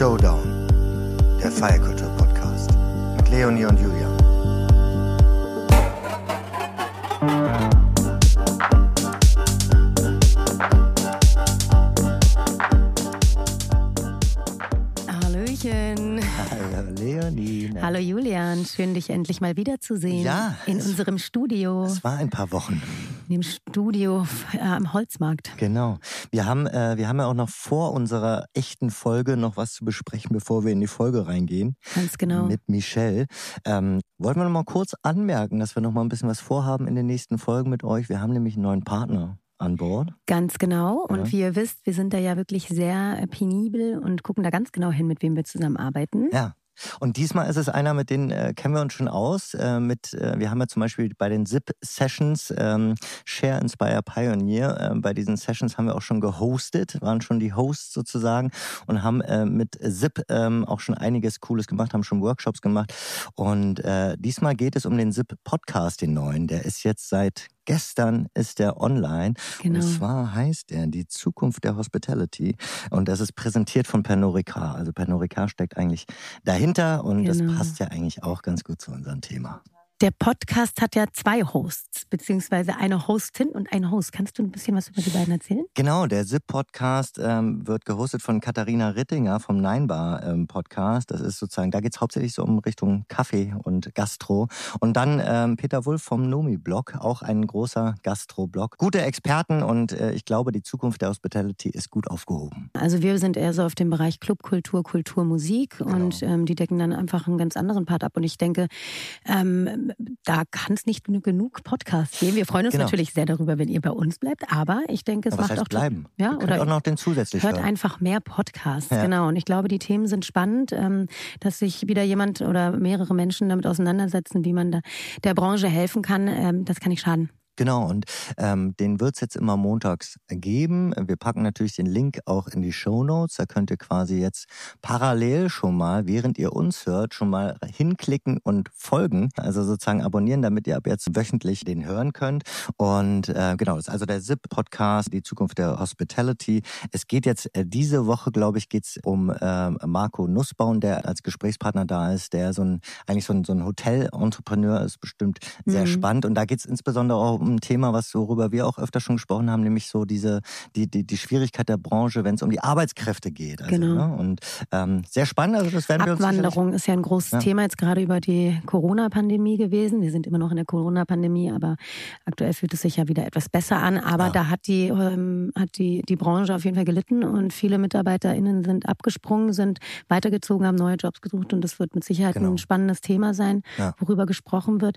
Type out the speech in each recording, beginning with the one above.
Showdown, der Feierkultur-Podcast mit Leonie und Julian. Hallo Leonie. Hallo Julian, schön dich endlich mal wiederzusehen. Ja, In unserem Studio. Es war ein paar Wochen. In dem Studio äh, am Holzmarkt. Genau. Wir haben, äh, wir haben ja auch noch vor unserer echten Folge noch was zu besprechen, bevor wir in die Folge reingehen. Ganz genau. Mit Michelle. Ähm, wollten wir noch mal kurz anmerken, dass wir noch mal ein bisschen was vorhaben in den nächsten Folgen mit euch. Wir haben nämlich einen neuen Partner an Bord. Ganz genau. Und Ja. wie ihr wisst, wir sind da ja wirklich sehr penibel und gucken da ganz genau hin, mit wem wir zusammenarbeiten. Ja. Und diesmal ist es einer, mit denen äh, kennen wir uns schon aus. Äh, mit, äh, wir haben ja zum Beispiel bei den ZIP-Sessions ähm, Share Inspire Pioneer. Äh, bei diesen Sessions haben wir auch schon gehostet, waren schon die Hosts sozusagen und haben äh, mit ZIP ähm, auch schon einiges Cooles gemacht, haben schon Workshops gemacht. Und äh, diesmal geht es um den ZIP-Podcast, den neuen. Der ist jetzt seit gestern ist der online. Genau. Und zwar heißt er Die Zukunft der Hospitality. Und das ist präsentiert von Pernod Ricard. Also Pernod Ricard steckt eigentlich dahinter und das Genau. passt ja eigentlich auch ganz gut zu unserem Thema. Der Podcast hat ja zwei Hosts, beziehungsweise eine Hostin und ein Host. Kannst du ein bisschen was über die beiden erzählen? Genau, der SIP-Podcast ähm, wird gehostet von Katharina Rittinger vom Ninebar ähm, Podcast. Das ist sozusagen, da geht's hauptsächlich so um Richtung Kaffee und Gastro. Und dann ähm, Peter Wulff vom Nomi-Blog, auch ein großer Gastro-Blog. Gute Experten und äh, ich glaube, die Zukunft der Hospitality ist gut aufgehoben. Also wir sind eher so auf dem Bereich Clubkultur, Kultur, Musik Genau. und ähm, die decken dann einfach einen ganz anderen Part ab. Und ich denke, ähm, da kann es nicht genug Podcasts geben. Wir freuen uns Genau. natürlich sehr darüber, wenn ihr bei uns bleibt, aber ich denke, es Aber macht auch bleiben? Ja, Ihr oder auch noch den zusätzlich Hört hören. einfach mehr Podcasts, Ja. genau. Und ich glaube, die Themen sind spannend, ähm, dass sich wieder jemand oder mehrere Menschen damit auseinandersetzen, wie man der Branche helfen kann. Ähm, das kann nicht schaden. Genau, und ähm, den wird's jetzt immer montags geben. Wir packen natürlich den Link auch in die Show Notes. Da könnt ihr quasi jetzt parallel schon mal, während ihr uns hört, schon mal hinklicken und folgen. Also sozusagen abonnieren, damit ihr ab jetzt wöchentlich den hören könnt. Und äh, genau, das ist also der ZIP-Podcast, die Zukunft der Hospitality. Es geht jetzt äh, diese Woche, glaube ich, geht's um ähm, Marco Nussbaum, der als Gesprächspartner da ist, der so ein eigentlich so ein, so ein Hotel-Entrepreneur ist, bestimmt sehr Mhm. spannend. Und da geht's insbesondere auch um ein Thema, was worüber wir auch öfter schon gesprochen haben, nämlich so diese die die, die Schwierigkeit der Branche, wenn es um die Arbeitskräfte geht. Also, Genau. ne? Und ähm, sehr spannend. Also das werden wir uns Abwanderung ist ja ein großes Ja. Thema jetzt gerade über die Corona-Pandemie gewesen. Wir sind immer noch in der Corona-Pandemie, aber aktuell fühlt es sich ja wieder etwas besser an. Aber Ja. da hat die ähm, hat die die Branche auf jeden Fall gelitten und viele MitarbeiterInnen sind abgesprungen, sind weitergezogen, haben neue Jobs gesucht und das wird mit Sicherheit Genau. ein spannendes Thema sein, Ja. worüber gesprochen wird.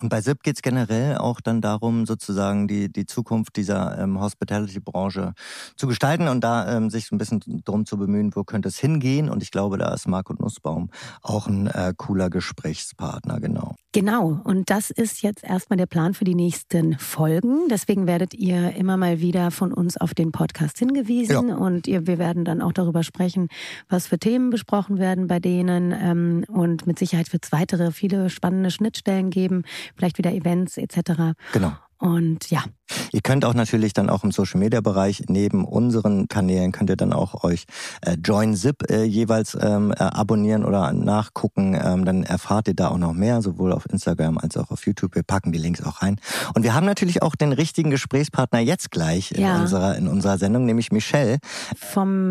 Und bei SIP geht es generell auch dann darum, sozusagen die, die Zukunft dieser ähm, Hospitality-Branche zu gestalten und da ähm, sich so ein bisschen drum zu bemühen, wo könnte es hingehen. Und ich glaube, da ist Marco Nussbaum auch ein äh, cooler Gesprächspartner, genau. Genau, und das ist jetzt erstmal der Plan für die nächsten Folgen. Deswegen werdet ihr immer mal wieder von uns auf den Podcast hingewiesen und ihr, wir werden dann auch darüber sprechen, was für Themen besprochen werden bei denen. Ähm, und mit Sicherheit wird es weitere, viele spannende Schnittstellen geben, vielleicht wieder Events etc. Genau. Und ja, Ihr könnt auch natürlich dann auch im Social Media Bereich neben unseren Kanälen könnt ihr dann auch euch äh, Join Zip äh, jeweils ähm, äh, abonnieren oder nachgucken. Ähm, dann erfahrt ihr da auch noch mehr, sowohl auf Instagram als auch auf YouTube. Wir packen die Links auch rein. Und wir haben natürlich auch den richtigen Gesprächspartner jetzt gleich in Ja. unserer in unserer Sendung, nämlich Michelle. vom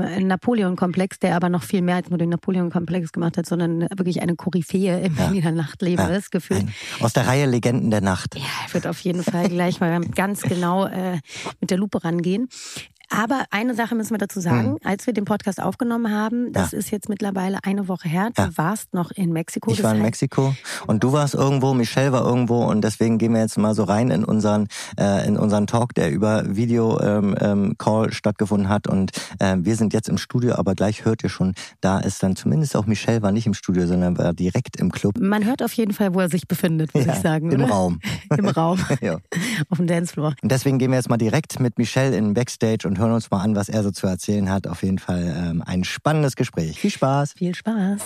Napoleon-Komplex, der aber noch viel mehr als nur den Napoleon-Komplex gemacht hat, sondern wirklich eine Koryphäe im Ja. Berliner Nachtleben Ja. ist, gefühlt. Aus der Reihe Legenden der Nacht. Ja, würde auf jeden Fall gleich mal ganz genau äh, mit der Lupe rangehen. Aber eine Sache müssen wir dazu sagen, als wir den Podcast aufgenommen haben, das. Ja. ist jetzt mittlerweile eine Woche her, du Ja. warst noch in Mexiko. Ich war in Mexiko und du warst irgendwo, Michelle war irgendwo und deswegen gehen wir jetzt mal so rein in unseren äh, in unseren Talk, der über Video ähm, ähm, Call stattgefunden hat und äh, wir sind jetzt im Studio, aber gleich hört ihr schon, da ist dann zumindest auch Michelle war nicht im Studio, sondern war direkt im Club. Man hört auf jeden Fall, wo er sich befindet, würde Ja, ich sagen. im oder? Raum. Im Raum, Ja. auf dem Dancefloor. Und deswegen gehen wir jetzt mal direkt mit Michelle in den Backstage und hören uns mal an, was er so zu erzählen hat. Auf jeden Fall ähm, ein spannendes Gespräch. Viel Spaß. Viel Spaß.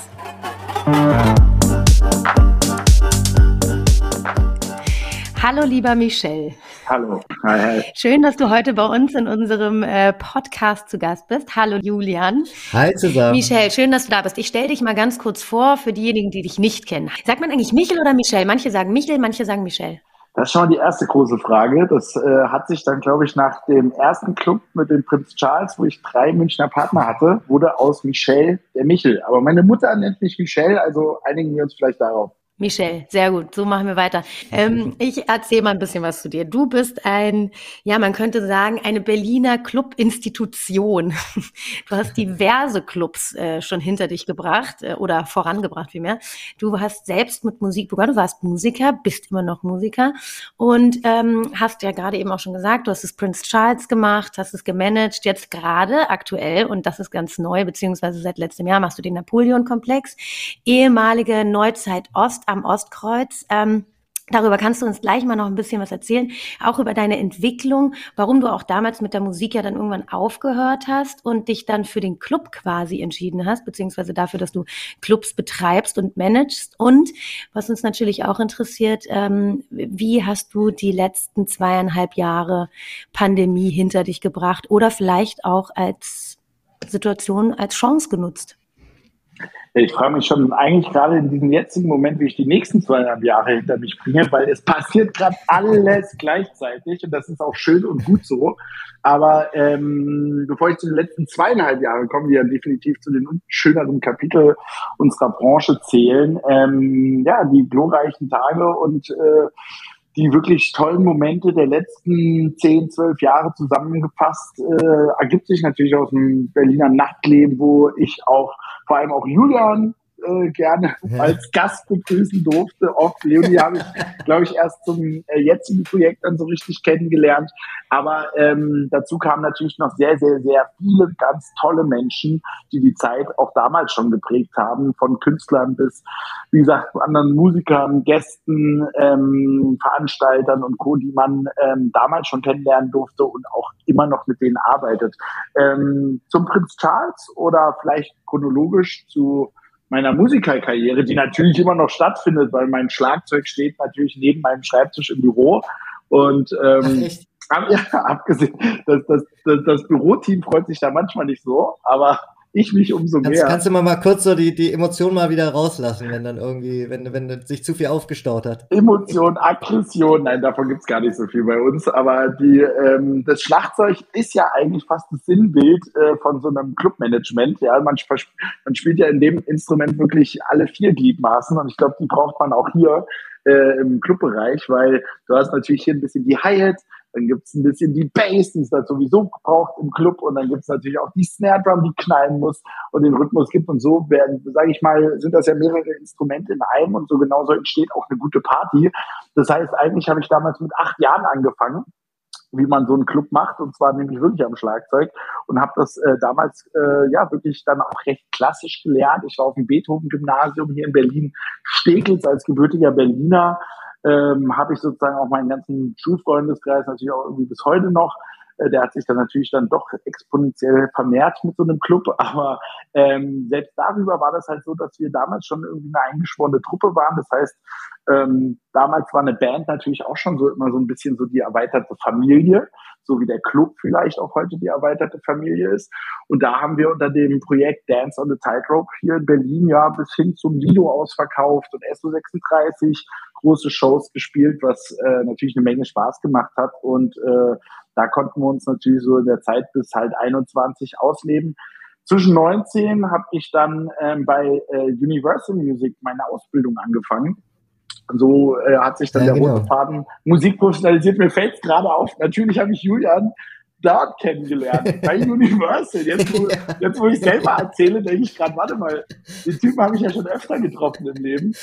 Hallo, lieber Michel. Hallo. Hi, hi. Schön, dass du heute bei uns in unserem äh, Podcast zu Gast bist. Hallo, Julian. Hi zusammen. Michel, schön, dass du da bist. Ich stelle dich mal ganz kurz vor für diejenigen, die dich nicht kennen. Sagt man eigentlich Michel oder Michel? Manche sagen Michel, manche sagen Michel. Das ist schon mal die erste große Frage. Das äh, hat sich dann, glaube ich, nach dem ersten Club mit dem Prinz Charles, wo ich drei Münchner Partner hatte, wurde aus Michel der Michel. Aber meine Mutter nennt mich Michel, also einigen wir uns vielleicht darauf. Michelle, sehr gut. So machen wir weiter. Ähm, ich erzähle mal ein bisschen was zu dir. Du bist ein, ja, man könnte sagen, eine Berliner Clubinstitution. Du hast diverse Clubs äh, schon hinter dich gebracht äh, oder vorangebracht vielmehr. Du hast selbst mit Musik begonnen. Du warst Musiker, bist immer noch Musiker und ähm, hast ja gerade eben auch schon gesagt, du hast es Prince Charles gemacht, hast es gemanagt. Jetzt gerade aktuell und das ist ganz neu, beziehungsweise seit letztem Jahr machst du den Napoleon-Komplex, ehemalige Neuzeit Ost am Ostkreuz. Ähm, Darüber kannst du uns gleich mal noch ein bisschen was erzählen, auch über deine Entwicklung, warum du auch damals mit der Musik ja dann irgendwann aufgehört hast und dich dann für den Club quasi entschieden hast, beziehungsweise dafür, dass du Clubs betreibst und managst. Und was uns natürlich auch interessiert, ähm, wie hast du die letzten zweieinhalb Jahre Pandemie hinter dich gebracht oder vielleicht auch als Situation, als Chance genutzt? Ich frage mich schon eigentlich gerade in diesem jetzigen Moment, wie ich die nächsten zweieinhalb Jahre hinter mich bringe, weil es passiert gerade alles gleichzeitig und das ist auch schön und gut so. Aber ähm, bevor ich zu den letzten zweieinhalb Jahren komme, die ja definitiv zu den schöneren Kapitel unserer Branche zählen, ähm, ja, die glorreichen Tage und äh, die wirklich tollen Momente der letzten zehn, zwölf Jahre zusammengefasst, äh, ergibt sich natürlich aus dem Berliner Nachtleben, wo ich auch vor allem auch Julian äh, gerne als Gast begrüßen durfte. Oft Leonie habe ich, glaube ich, erst zum äh, jetzigen Projekt dann so richtig kennengelernt. Aber ähm, dazu kamen natürlich noch sehr, sehr, sehr viele ganz tolle Menschen, die die Zeit auch damals schon geprägt haben, von Künstlern bis, wie gesagt, anderen Musikern, Gästen, ähm, Veranstaltern und Co., die man ähm, damals schon kennenlernen durfte und auch immer noch mit denen arbeitet. Ähm, zum Prinz Charles oder vielleicht chronologisch zu meiner Musikerkarriere, die natürlich immer noch stattfindet, weil mein Schlagzeug steht natürlich neben meinem Schreibtisch im Büro. Und ähm, Ach, ja, abgesehen, das, das, das, das Büroteam freut sich da manchmal nicht so, aber ich mich umso mehr. Kannst, kannst du mal, mal kurz so die, die Emotion mal wieder rauslassen, wenn dann irgendwie, wenn, wenn sich zu viel aufgestaut hat? Emotion, Aggression, nein, davon gibt's gar nicht so viel bei uns, aber die, ähm, das Schlagzeug ist ja eigentlich fast das Sinnbild äh, von so einem Clubmanagement. Ja, man, man spielt ja in dem Instrument wirklich alle vier Gliedmaßen und ich glaube, die braucht man auch hier äh, im Clubbereich, weil du hast natürlich hier ein bisschen die Hi-Hat, dann gibt's ein bisschen die Bass, die es da sowieso braucht im Club. Und dann gibt's natürlich auch die Snare Drum, die knallen muss und den Rhythmus gibt. Und so werden, sage ich mal, sind das ja mehrere Instrumente in einem und so genauso entsteht auch eine gute Party. Das heißt, eigentlich habe ich damals mit acht Jahren angefangen wie man so einen Club macht und zwar nämlich wirklich am Schlagzeug und habe das äh, damals äh, ja wirklich dann auch recht klassisch gelernt. Ich war auf dem Beethoven Gymnasium hier in Berlin Steglitz als gebürtiger Berliner ähm, habe ich sozusagen auch meinen ganzen Schulfreundeskreis natürlich auch irgendwie bis heute noch. Äh, der hat sich dann natürlich dann doch exponentiell vermehrt mit so einem Club, aber ähm, selbst darüber war das halt so, dass wir damals schon irgendwie eine eingeschworene Truppe waren. Das heißt, ähm, damals war eine Band natürlich auch schon so immer so ein bisschen so die erweiterte Familie, so wie der Club vielleicht auch heute die erweiterte Familie ist. Und da haben wir unter dem Projekt Dance on the Tightrope hier in Berlin ja bis hin zum Lido ausverkauft und SO36 große Shows gespielt, was äh, natürlich eine Menge Spaß gemacht hat. Und äh, da konnten wir uns natürlich so in der Zeit bis halt 21 ausleben. Zwischen 19 habe ich dann ähm, bei äh, Universal Music meine Ausbildung angefangen. So äh, hat sich dann ja, der genau. rote Faden Musik professionalisiert. Mir fällt es gerade auf. Natürlich habe ich Julian dort kennengelernt, bei Universal. Jetzt, wo, jetzt, wo ich selber erzähle, denke ich gerade, warte mal, den Typen habe ich ja schon öfter getroffen im Leben.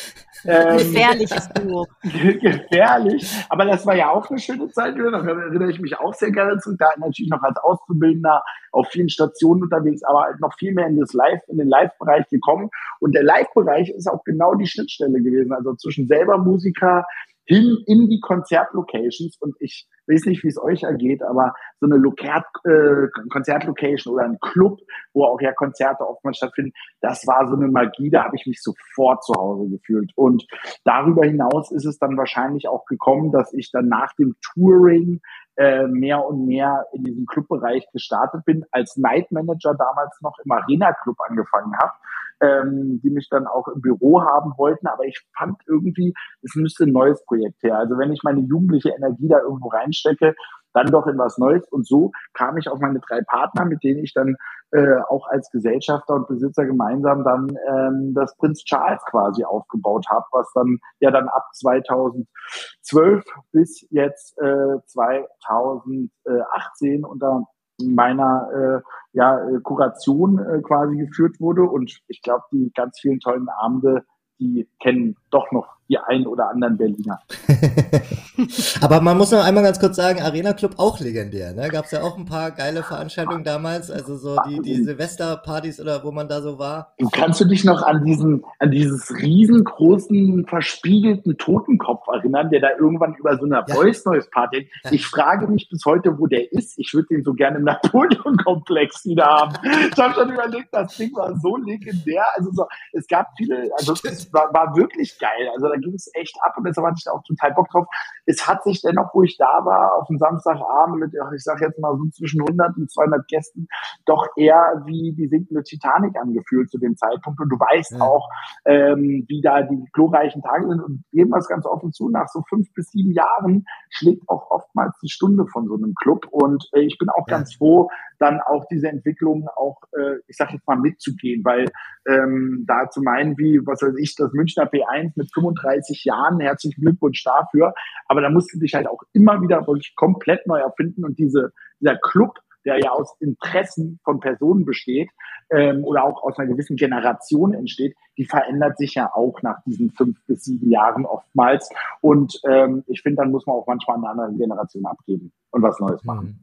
Ähm, Gefährliches Duo. gefährlich. Aber das war ja auch eine schöne Zeit. Da erinnere ich mich auch sehr gerne zurück. Da natürlich noch als Auszubildender auf vielen Stationen unterwegs, aber halt noch viel mehr in das Live, in den Live-Bereich gekommen. Und der Live-Bereich ist auch genau die Schnittstelle gewesen. Also zwischen selber Musiker, hin in die Konzertlocations und ich weiß nicht, wie es euch ergeht, aber so eine Lokat, äh, Konzertlocation oder ein Club, wo auch ja Konzerte oftmals stattfinden, das war so eine Magie, da habe ich mich sofort zu Hause gefühlt. Und darüber hinaus ist es dann wahrscheinlich auch gekommen, dass ich dann nach dem Touring äh, mehr und mehr in diesem Clubbereich gestartet bin, als Night Manager damals noch im Arena Club angefangen habe, ähm, die mich dann auch im Büro haben wollten. Aber ich fand irgendwie, es müsste ein neues Projekt her. Also wenn ich meine jugendliche Energie da irgendwo reinstecke, dann doch in was Neues. Und so kam ich auf meine drei Partner, mit denen ich dann äh, auch als Gesellschafter und Besitzer gemeinsam dann ähm, das Prinz Charles quasi aufgebaut habe, was dann ja dann ab 2012 bis jetzt äh, 2018 unter meiner äh, ja, Kuration äh, quasi geführt wurde. Und ich glaube, die ganz vielen tollen Abende, die kennen doch noch die ein oder anderen Berliner. Aber man muss noch einmal ganz kurz sagen, Arena Club auch legendär. Ne? Gab es ja auch ein paar geile Veranstaltungen damals, also so die, die Silvesterpartys oder wo man da so war. Du kannst du dich noch an diesen, an dieses riesengroßen, verspiegelten Totenkopf erinnern, der da irgendwann über so einer ja. Voice Noise Party. Ich frage mich bis heute, wo der ist. Ich würde den so gerne im Napoleon-Komplex wieder haben. Ich habe schon überlegt, das Ding war so legendär. Also so, es gab viele, also es war, war wirklich geil. Also da ging es echt ab und deshalb hatte ich da auch total Bock drauf. Es hat sich dennoch, wo ich da war, auf dem Samstagabend mit, ich sag jetzt mal so zwischen 100 und 200 Gästen, doch eher wie die sinkende Titanic angefühlt zu dem Zeitpunkt. Und du weißt ja. auch, ähm, wie da die glorreichen Tage sind und geben wir es ganz offen zu, nach so fünf bis sieben Jahren schlägt auch oftmals die Stunde von so einem Club. Und äh, ich bin auch ja. ganz froh, dann auch diese Entwicklung auch, äh, ich sag jetzt mal, mitzugehen, weil ähm, da zu meinen, wie, was weiß ich, das Münchner P1 mit 35 Jahren, herzlichen Glückwunsch dafür, aber da musst du dich halt auch immer wieder wirklich komplett neu erfinden und diese, dieser Club, der ja aus Interessen von Personen besteht ähm, oder auch aus einer gewissen Generation entsteht, die verändert sich ja auch nach diesen fünf bis sieben Jahren oftmals. Und ähm, ich finde, dann muss man auch manchmal eine andere Generation abgeben und was Neues machen.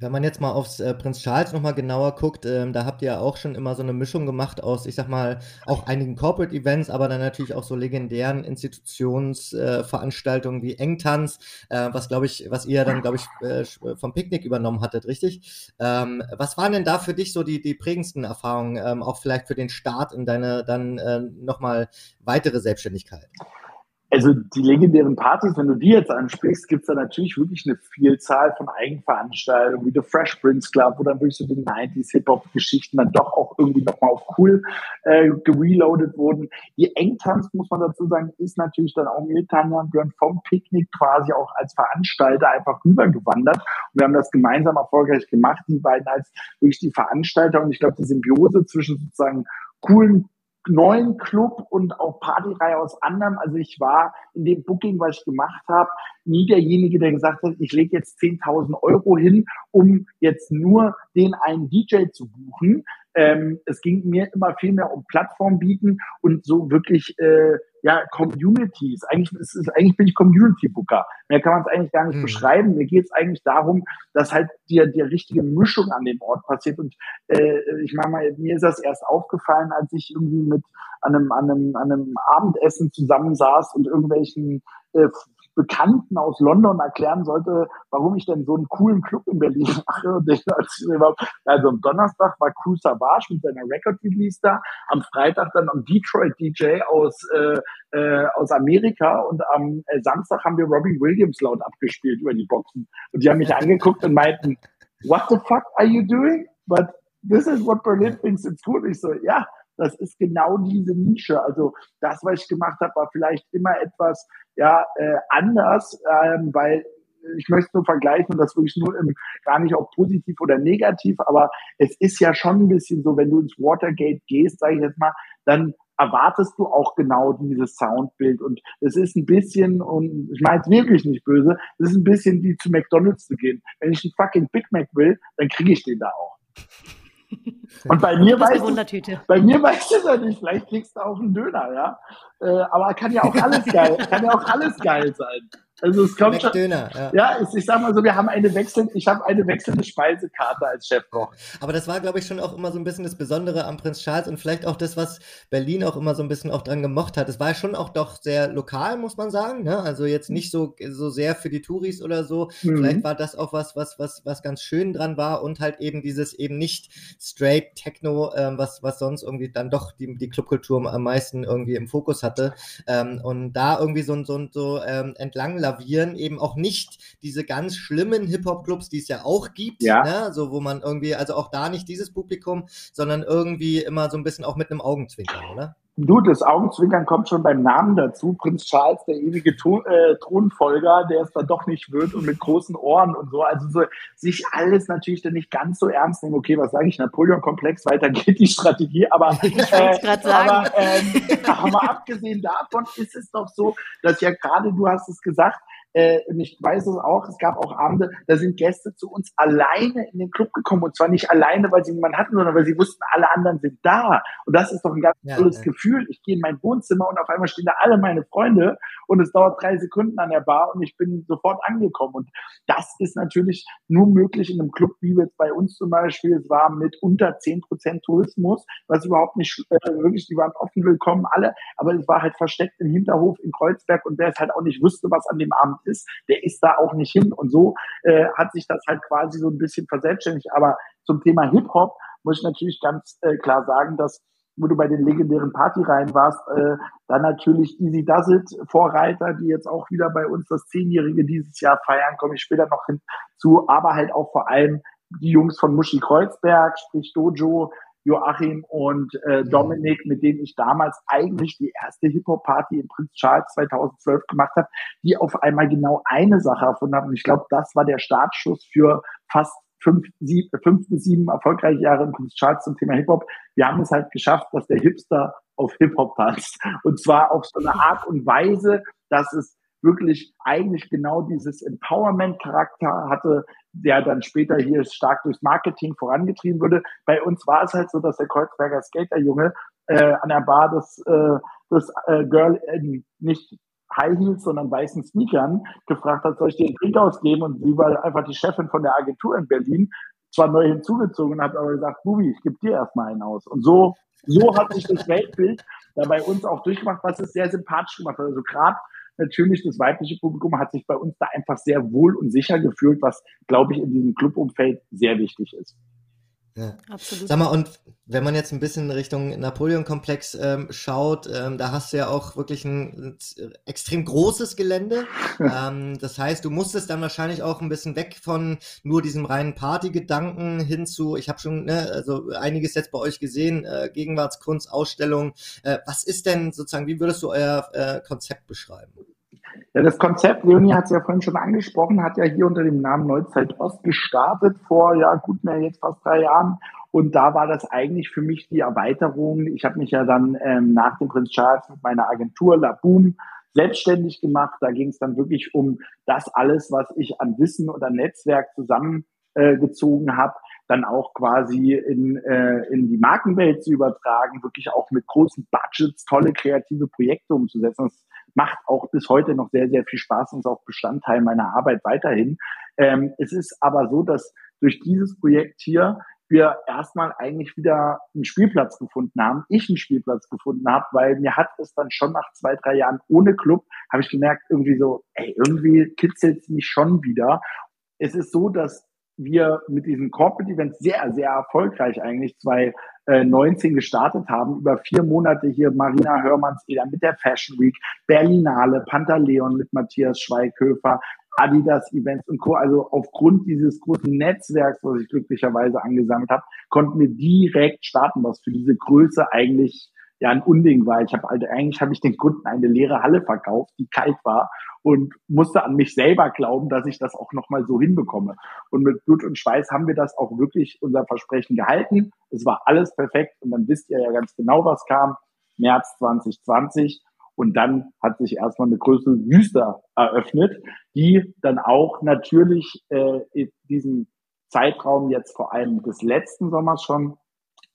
Wenn man jetzt mal aufs äh, Prinz Charles nochmal genauer guckt, ähm, da habt ihr ja auch schon immer so eine Mischung gemacht aus, ich sag mal, auch einigen Corporate Events, aber dann natürlich auch so legendären Institutionsveranstaltungen äh, wie Engtanz, äh, was glaube ich, was ihr dann, glaube ich, äh, vom Picknick übernommen hattet, richtig? Ähm, was waren denn da für dich so die, die prägendsten Erfahrungen, ähm, auch vielleicht für den Start in deine dann äh, nochmal weitere Selbstständigkeit? Also die legendären Partys, wenn du die jetzt ansprichst, gibt's da natürlich wirklich eine Vielzahl von Eigenveranstaltungen, wie The Fresh Prince Club, wo dann wirklich so die 90s Hip-Hop-Geschichten dann doch auch irgendwie nochmal auf cool äh, gereloadet wurden. Die Engtanz, muss man dazu sagen, ist natürlich dann auch mit Tanja und Björn vom Picknick quasi auch als Veranstalter einfach rübergewandert. Und wir haben das gemeinsam erfolgreich gemacht, die beiden als wirklich die Veranstalter. Und ich glaube, die Symbiose zwischen sozusagen coolen neuen Club und auch Partyreihe aus anderem. Also ich war in dem Booking, was ich gemacht habe, nie derjenige, der gesagt hat, ich lege jetzt 10.000 Euro hin, um jetzt nur den einen DJ zu buchen. Ähm, es ging mir immer viel mehr um Plattform bieten und so wirklich äh, ja, Communities. Eigentlich, ist, ist, eigentlich bin ich Community-Booker. Mehr kann man es eigentlich gar nicht mhm. beschreiben. Mir geht es eigentlich darum, dass halt die, die richtige Mischung an dem Ort passiert. Und äh, ich meine mal, mir ist das erst aufgefallen, als ich irgendwie mit an einem, an einem, an einem Abendessen zusammensaß und irgendwelchen äh, Bekannten aus London erklären sollte, warum ich denn so einen coolen Club in Berlin mache. Also am Donnerstag war Crew Savage mit seiner Record Release da, am Freitag dann am Detroit DJ aus, äh, äh, aus Amerika und am äh, Samstag haben wir Robbie Williams laut abgespielt über die Boxen. Und die haben mich angeguckt und meinten, what the fuck are you doing? But this is what Berlin thinks it's cool. Ich so, ja, das ist genau diese Nische. Also das, was ich gemacht habe, war vielleicht immer etwas ja äh, anders, ähm, weil ich möchte nur vergleichen, das wirklich nur im, gar nicht auch positiv oder negativ, aber es ist ja schon ein bisschen so, wenn du ins Watergate gehst, sage ich jetzt mal, dann erwartest du auch genau dieses Soundbild. Und es ist ein bisschen, und ich meine es wirklich nicht böse, es ist ein bisschen wie zu McDonalds zu gehen. Wenn ich einen fucking Big Mac will, dann kriege ich den da auch. Und bei mir weiß ich, bei mir weißt du das nicht, vielleicht kriegst du auch einen Döner, ja. Äh, aber kann ja auch alles geil, kann ja auch alles geil sein. Also es kommt schon, ja, ja ich, ich sag mal so, wir haben eine wechselnde, ich habe eine wechselnde Speisekarte als Chefkoch. Aber das war, glaube ich, schon auch immer so ein bisschen das Besondere am Prinz Charles und vielleicht auch das, was Berlin auch immer so ein bisschen auch dran gemocht hat. Es war schon auch doch sehr lokal, muss man sagen. Ne? Also jetzt nicht so, so sehr für die Touris oder so. Mhm. Vielleicht war das auch was, was, was, was ganz schön dran war und halt eben dieses eben nicht straight Techno, ähm, was, was sonst irgendwie dann doch die, die Clubkultur am meisten irgendwie im Fokus hatte. Ähm, und da irgendwie so, so, so ähm, entlang lavieren, eben auch nicht diese ganz schlimmen Hip-Hop-Clubs, die es ja auch gibt, ja. ne? so wo man irgendwie, also auch da nicht dieses Publikum, sondern irgendwie immer so ein bisschen auch mit einem Augenzwinkern, oder? Du, das Augenzwinkern kommt schon beim Namen dazu. Prinz Charles, der ewige Thron, äh, Thronfolger, der es dann doch nicht wird und mit großen Ohren und so. Also so, sich alles natürlich dann nicht ganz so ernst nehmen. Okay, was sage ich? Napoleon-Komplex, weiter geht die Strategie. Aber, äh, aber, ähm, aber abgesehen davon ist es doch so, dass ja gerade, du hast es gesagt, äh, und ich weiß es auch, es gab auch Abende, da sind Gäste zu uns alleine in den Club gekommen. Und zwar nicht alleine, weil sie niemanden hatten, sondern weil sie wussten, alle anderen sind da. Und das ist doch ein ganz ja, tolles ja. Gefühl. Ich gehe in mein Wohnzimmer und auf einmal stehen da alle meine Freunde und es dauert drei Sekunden an der Bar und ich bin sofort angekommen. Und das ist natürlich nur möglich in einem Club, wie jetzt bei uns zum Beispiel. Es war mit unter zehn Prozent Tourismus, was überhaupt nicht äh, wirklich, die waren offen willkommen, alle. Aber es war halt versteckt im Hinterhof in Kreuzberg und wer es halt auch nicht wusste, was an dem Abend ist, der ist da auch nicht hin. Und so äh, hat sich das halt quasi so ein bisschen verselbstständigt. Aber zum Thema Hip-Hop muss ich natürlich ganz äh, klar sagen, dass wo du bei den legendären Partyreihen warst, äh, dann natürlich Easy Does It, Vorreiter, die jetzt auch wieder bei uns das Zehnjährige dieses Jahr feiern, komme ich später noch hinzu, aber halt auch vor allem die Jungs von Muschi Kreuzberg, sprich Dojo, Joachim und äh. Dominik, mit denen ich damals eigentlich die erste Hip-Hop-Party in Prinz Charles 2012 gemacht habe, die auf einmal genau eine Sache erfunden haben. Und ich glaube, das war der Startschuss für fast fünf, sieb, fünf bis sieben erfolgreiche Jahre in Prinz Charles zum Thema Hip-Hop. Wir haben es halt geschafft, dass der Hipster auf Hip-Hop tanzt. Und zwar auf so eine Art und Weise, dass es wirklich eigentlich genau dieses Empowerment-Charakter hatte, der dann später hier stark durchs Marketing vorangetrieben wurde. Bei uns war es halt so, dass der Kreuzberger Skaterjunge äh, an der Bar das, äh, das äh, Girl in nicht High Heels, sondern weißen Sneakern gefragt hat, soll ich dir einen Drink ausgeben? Und sie war einfach die Chefin von der Agentur in Berlin, zwar neu hinzugezogen und hat aber gesagt, Bubi, ich gebe dir erstmal einen aus. Und so, so hat sich das Weltbild da bei uns auch durchgemacht, was es sehr sympathisch gemacht hat. Also gerade natürlich das weibliche Publikum hat sich bei uns da einfach sehr wohl und sicher gefühlt, was, glaube ich, in diesem Clubumfeld sehr wichtig ist. Ja. Absolut. Sag mal, und wenn man jetzt ein bisschen Richtung Napoleon-Komplex ähm, schaut, ähm, da hast du ja auch wirklich ein, ein extrem großes Gelände. ähm, das heißt, du musstest dann wahrscheinlich auch ein bisschen weg von nur diesem reinen Partygedanken hin zu, ich habe schon ne, also einiges jetzt bei euch gesehen, äh, Gegenwartskunst, Ausstellung. Äh, was ist denn sozusagen, wie würdest du euer äh, Konzept beschreiben? Ja, das Konzept, Leonie hat es ja vorhin schon angesprochen, hat ja hier unter dem Namen Neuzeit Ost gestartet vor, ja, gut mehr jetzt fast drei Jahren. Und da war das eigentlich für mich die Erweiterung. Ich habe mich ja dann ähm, nach dem Prinz Charles mit meiner Agentur La Boom selbstständig gemacht. Da ging es dann wirklich um das alles, was ich an Wissen oder Netzwerk zusammengezogen äh, habe, dann auch quasi in, äh, in die Markenwelt zu übertragen, wirklich auch mit großen Budgets tolle kreative Projekte umzusetzen. Das macht auch bis heute noch sehr, sehr viel Spaß und ist auch Bestandteil meiner Arbeit weiterhin. Ähm, es ist aber so, dass durch dieses Projekt hier wir erstmal eigentlich wieder einen Spielplatz gefunden haben, ich einen Spielplatz gefunden habe, weil mir hat es dann schon nach zwei, drei Jahren ohne Club, habe ich gemerkt, irgendwie so, ey, irgendwie kitzelt es mich schon wieder. Es ist so, dass wir mit diesen Corporate Events sehr, sehr erfolgreich eigentlich zwei 19 äh, gestartet haben, über vier Monate hier Marina Hörmannseder mit der Fashion Week, Berlinale, Pantaleon mit Matthias Schweighöfer, Adidas Events und Co. Also aufgrund dieses großen Netzwerks, was ich glücklicherweise angesammelt habe, konnten wir direkt starten, was für diese Größe eigentlich ja ein Unding war. Ich habe also eigentlich habe ich den Kunden eine leere Halle verkauft, die kalt war und musste an mich selber glauben, dass ich das auch nochmal so hinbekomme. Und mit Blut und Schweiß haben wir das auch wirklich unser Versprechen gehalten. Es war alles perfekt und dann wisst ihr ja ganz genau, was kam. März 2020. Und dann hat sich erstmal eine größere Wüste eröffnet, die dann auch natürlich äh, in diesem Zeitraum jetzt vor allem des letzten Sommers schon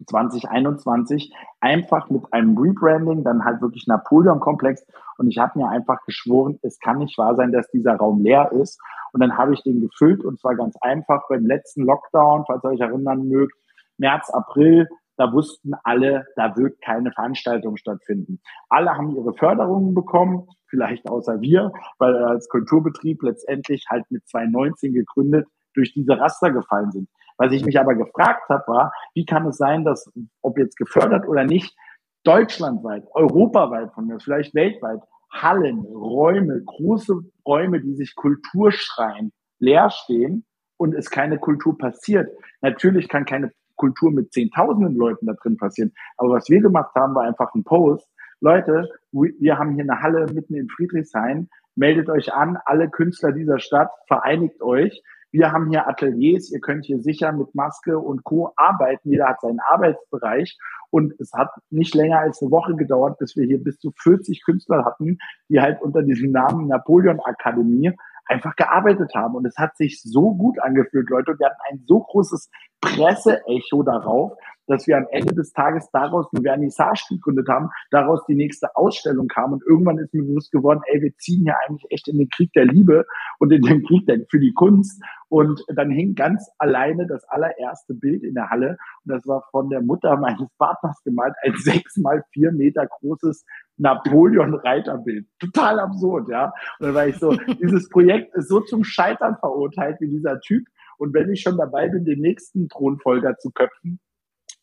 2021 einfach mit einem Rebranding, dann halt wirklich Napoleon-Komplex. Und ich habe mir einfach geschworen, es kann nicht wahr sein, dass dieser Raum leer ist. Und dann habe ich den gefüllt und zwar ganz einfach beim letzten Lockdown, falls ihr euch erinnern mögt, März, April, da wussten alle, da wird keine Veranstaltung stattfinden. Alle haben ihre Förderungen bekommen, vielleicht außer wir, weil als Kulturbetrieb letztendlich halt mit 2019 gegründet durch diese Raster gefallen sind. Was ich mich aber gefragt habe, war, wie kann es sein, dass, ob jetzt gefördert oder nicht, deutschlandweit, europaweit von mir, vielleicht weltweit, Hallen, Räume, große Räume, die sich Kultur schreien, leer stehen und es keine Kultur passiert. Natürlich kann keine Kultur mit zehntausenden Leuten da drin passieren. Aber was wir gemacht haben, war einfach ein Post. Leute, wir haben hier eine Halle mitten in Friedrichshain. Meldet euch an, alle Künstler dieser Stadt, vereinigt euch. Wir haben hier Ateliers, ihr könnt hier sicher mit Maske und Co. arbeiten. Jeder hat seinen Arbeitsbereich. Und es hat nicht länger als eine Woche gedauert, bis wir hier bis zu 40 Künstler hatten, die halt unter diesem Namen Napoleon Akademie einfach gearbeitet haben. Und es hat sich so gut angefühlt, Leute. Und wir hatten ein so großes Presseecho darauf, dass wir am Ende des Tages daraus eine Vernissage gegründet haben, daraus die nächste Ausstellung kam und irgendwann ist mir bewusst geworden, ey, wir ziehen hier eigentlich echt in den Krieg der Liebe und in den Krieg für die Kunst und dann hing ganz alleine das allererste Bild in der Halle und das war von der Mutter meines Partners gemalt, ein sechs mal vier Meter großes Napoleon-Reiterbild. Total absurd, ja. Und dann war ich so, dieses Projekt ist so zum Scheitern verurteilt wie dieser Typ. Und wenn ich schon dabei bin, den nächsten Thronfolger zu köpfen,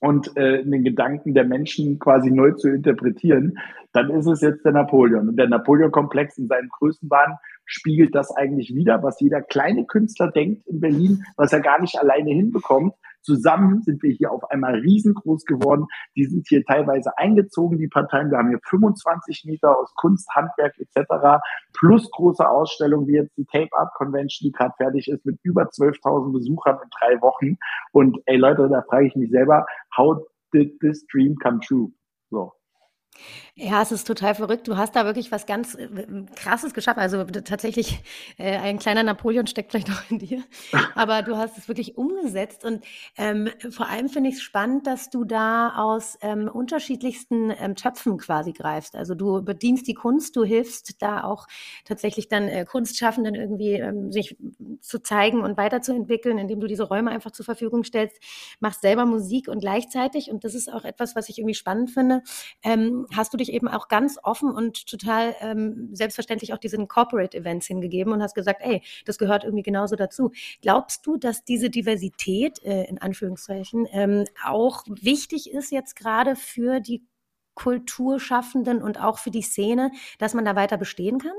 und äh, den Gedanken der Menschen quasi neu zu interpretieren, dann ist es jetzt der Napoleon. Und der Napoleon-Komplex in seinem Größenwahn spiegelt das eigentlich wieder, was jeder kleine Künstler denkt in Berlin, was er gar nicht alleine hinbekommt. Zusammen sind wir hier auf einmal riesengroß geworden. Die sind hier teilweise eingezogen, die Parteien. Wir haben hier 25 Meter aus Kunst, Handwerk etc. plus große Ausstellungen wie jetzt die Tape Art Convention, die gerade fertig ist mit über 12.000 Besuchern in drei Wochen. Und ey Leute, da frage ich mich selber, how did this dream come true? Ja, es ist total verrückt. Du hast da wirklich was ganz äh, Krasses geschaffen. Also tatsächlich, äh, ein kleiner Napoleon steckt vielleicht auch in dir. Aber du hast es wirklich umgesetzt. Und ähm, vor allem finde ich es spannend, dass du da aus ähm, unterschiedlichsten ähm, Töpfen quasi greifst. Also du bedienst die Kunst, du hilfst da auch tatsächlich dann äh, Kunstschaffenden irgendwie ähm, sich zu zeigen und weiterzuentwickeln, indem du diese Räume einfach zur Verfügung stellst, machst selber Musik und gleichzeitig, und das ist auch etwas, was ich irgendwie spannend finde, hast du dich eben auch ganz offen und total ähm, selbstverständlich auch diesen Corporate Events hingegeben und hast gesagt, ey, das gehört irgendwie genauso dazu. Glaubst du, dass diese Diversität äh, in Anführungszeichen ähm, auch wichtig ist jetzt gerade für die Kulturschaffenden und auch für die Szene, dass man da weiter bestehen kann?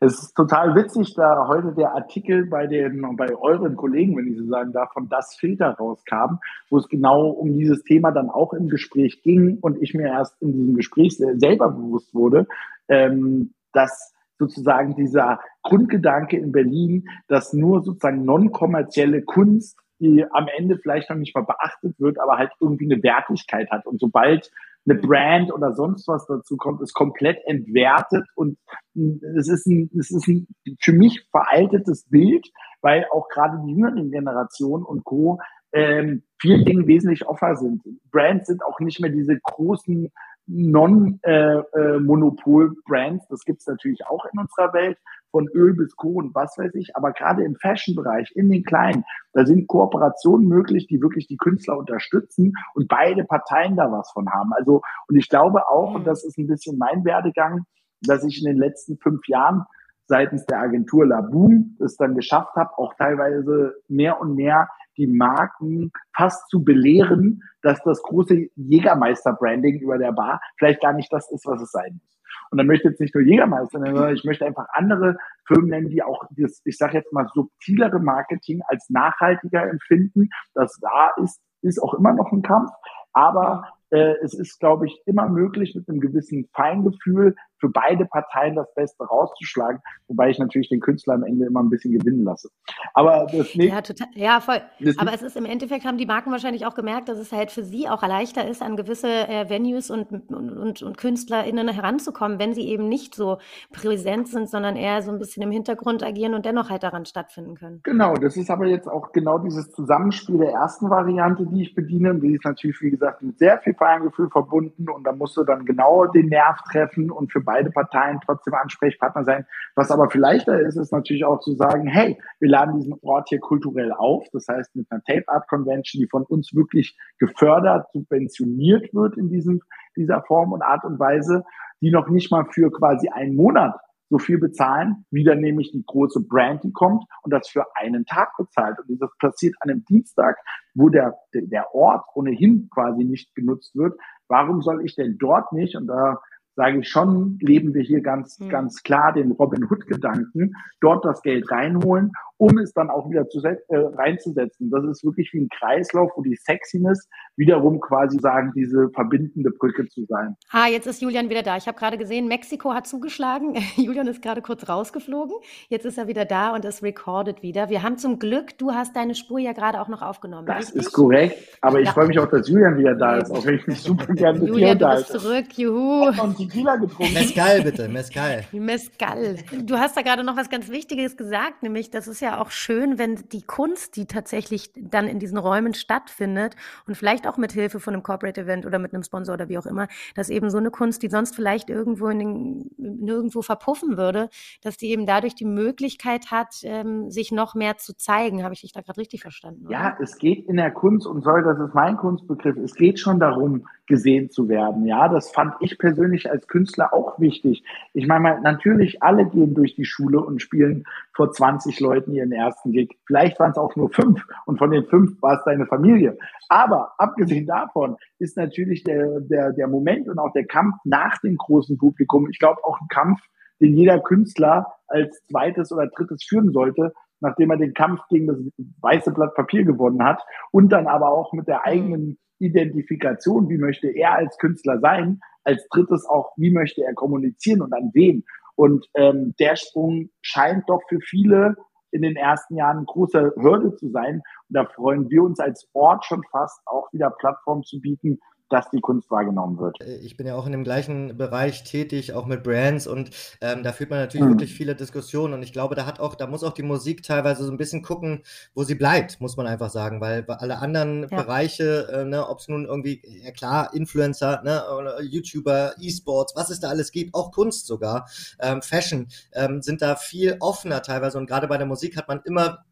Es ist total witzig, da heute der Artikel bei den, bei euren Kollegen, wenn ich so sagen darf, von das Filter rauskam, wo es genau um dieses Thema dann auch im Gespräch ging und ich mir erst in diesem Gespräch selber bewusst wurde, ähm, dass sozusagen dieser Grundgedanke in Berlin, dass nur sozusagen non-kommerzielle Kunst, die am Ende vielleicht noch nicht mal beachtet wird, aber halt irgendwie eine Wertigkeit hat. Und sobald eine mhm. Brand oder sonst was dazu kommt, ist komplett entwertet und es ist ein, es ist ein für mich veraltetes Bild, weil auch gerade die jüngeren Generationen und Co. Ähm, vielen Dingen wesentlich offener sind. Brands sind auch nicht mehr diese großen Non-Monopol-Brands. Äh, äh, das gibt es natürlich auch in unserer Welt, von Öl bis und was weiß ich. Aber gerade im Fashion-Bereich, in den Kleinen, da sind Kooperationen möglich, die wirklich die Künstler unterstützen und beide Parteien da was von haben. Also, und ich glaube auch, und das ist ein bisschen mein Werdegang, dass ich in den letzten fünf Jahren seitens der Agentur Laboom es dann geschafft habe, auch teilweise mehr und mehr die Marken fast zu belehren, dass das große Jägermeister-Branding über der Bar vielleicht gar nicht das ist, was es sein muss. Und dann möchte ich jetzt nicht nur Jägermeister nennen, sondern ich möchte einfach andere Firmen nennen, die auch das, ich sage jetzt mal, subtilere Marketing als nachhaltiger empfinden. Das da ist, ist auch immer noch ein Kampf. Aber äh, es ist, glaube ich, immer möglich, mit einem gewissen Feingefühl für beide Parteien das Beste rauszuschlagen, wobei ich natürlich den Künstler am Ende immer ein bisschen gewinnen lasse. Aber das nicht. Ja, total. Ja, voll. Aber es ist im Endeffekt haben die Marken wahrscheinlich auch gemerkt, dass es halt für sie auch leichter ist, an gewisse äh, Venues und, und, und, und KünstlerInnen heranzukommen, wenn sie eben nicht so präsent sind, sondern eher so ein bisschen im Hintergrund agieren und dennoch halt daran stattfinden können. Genau, das ist aber jetzt auch genau dieses Zusammenspiel der ersten Variante, die ich bediene. Die ist natürlich, wie gesagt, mit sehr viel Feingefühl verbunden und da musst du dann genau den Nerv treffen und für beide Parteien trotzdem Ansprechpartner sein. Was aber vielleicht leichter ist, ist natürlich auch zu sagen, hey, wir laden diesen Ort hier kulturell auf. Das heißt, mit einer Tape Art Convention, die von uns wirklich gefördert, subventioniert wird in diesem, dieser Form und Art und Weise, die noch nicht mal für quasi einen Monat so viel bezahlen, wie dann nämlich die große Brand, die kommt und das für einen Tag bezahlt. Und das passiert an einem Dienstag, wo der, der Ort ohnehin quasi nicht genutzt wird. Warum soll ich denn dort nicht? Und da sage ich schon, leben wir hier ganz, mhm. ganz klar den Robin Hood-Gedanken, dort das Geld reinholen um es dann auch wieder zu, äh, reinzusetzen. Das ist wirklich wie ein Kreislauf, wo die Sexiness wiederum quasi sagen, diese verbindende Brücke zu sein. Ah, jetzt ist Julian wieder da. Ich habe gerade gesehen, Mexiko hat zugeschlagen. Julian ist gerade kurz rausgeflogen. Jetzt ist er wieder da und es recordet wieder. Wir haben zum Glück, du hast deine Spur ja gerade auch noch aufgenommen. Das richtig? ist korrekt. Aber ich ja. freue mich auch, dass Julian wieder da ist, auch wenn ich mich super gerne mit Julian, dir unterhalte. du bist zurück. Juhu. Tequila getrunken. Mescal bitte, Mescal. Mescal. Du hast da gerade noch was ganz Wichtiges gesagt, nämlich das ist ja ja auch schön, wenn die Kunst, die tatsächlich dann in diesen Räumen stattfindet und vielleicht auch mit Hilfe von einem Corporate Event oder mit einem Sponsor oder wie auch immer, dass eben so eine Kunst, die sonst vielleicht irgendwo in den, nirgendwo verpuffen würde, dass die eben dadurch die Möglichkeit hat, ähm, sich noch mehr zu zeigen. Habe ich dich da gerade richtig verstanden? Oder? Ja, es geht in der Kunst und soll, das ist mein Kunstbegriff, es geht schon darum, gesehen zu werden. Ja, das fand ich persönlich als Künstler auch wichtig. Ich meine, natürlich alle gehen durch die Schule und spielen vor 20 Leuten ihren ersten Gig. Vielleicht waren es auch nur fünf und von den fünf war es deine Familie. Aber abgesehen davon ist natürlich der, der, der Moment und auch der Kampf nach dem großen Publikum, ich glaube auch ein Kampf, den jeder Künstler als zweites oder drittes führen sollte, nachdem er den Kampf gegen das weiße Blatt Papier gewonnen hat und dann aber auch mit der eigenen Identifikation, wie möchte er als Künstler sein, als drittes auch, wie möchte er kommunizieren und an wen. Und ähm, der Sprung scheint doch für viele in den ersten Jahren eine große Hürde zu sein. Und da freuen wir uns als Ort schon fast auch wieder Plattformen zu bieten, dass die Kunst wahrgenommen wird. Äh, ich bin ja auch in dem gleichen Bereich tätig, auch mit Brands und ähm, da führt man natürlich mhm. wirklich viele Diskussionen und ich glaube, da hat auch, da muss auch die Musik teilweise so ein bisschen gucken, wo sie bleibt, muss man einfach sagen, weil alle anderen ja. Bereiche, äh, ne, ob es nun irgendwie, ja klar, Influencer, ne, oder YouTuber, E-Sports, was es da alles gibt, auch Kunst sogar, ähm, Fashion, ähm, sind da viel offener teilweise und gerade bei der Musik hat man immer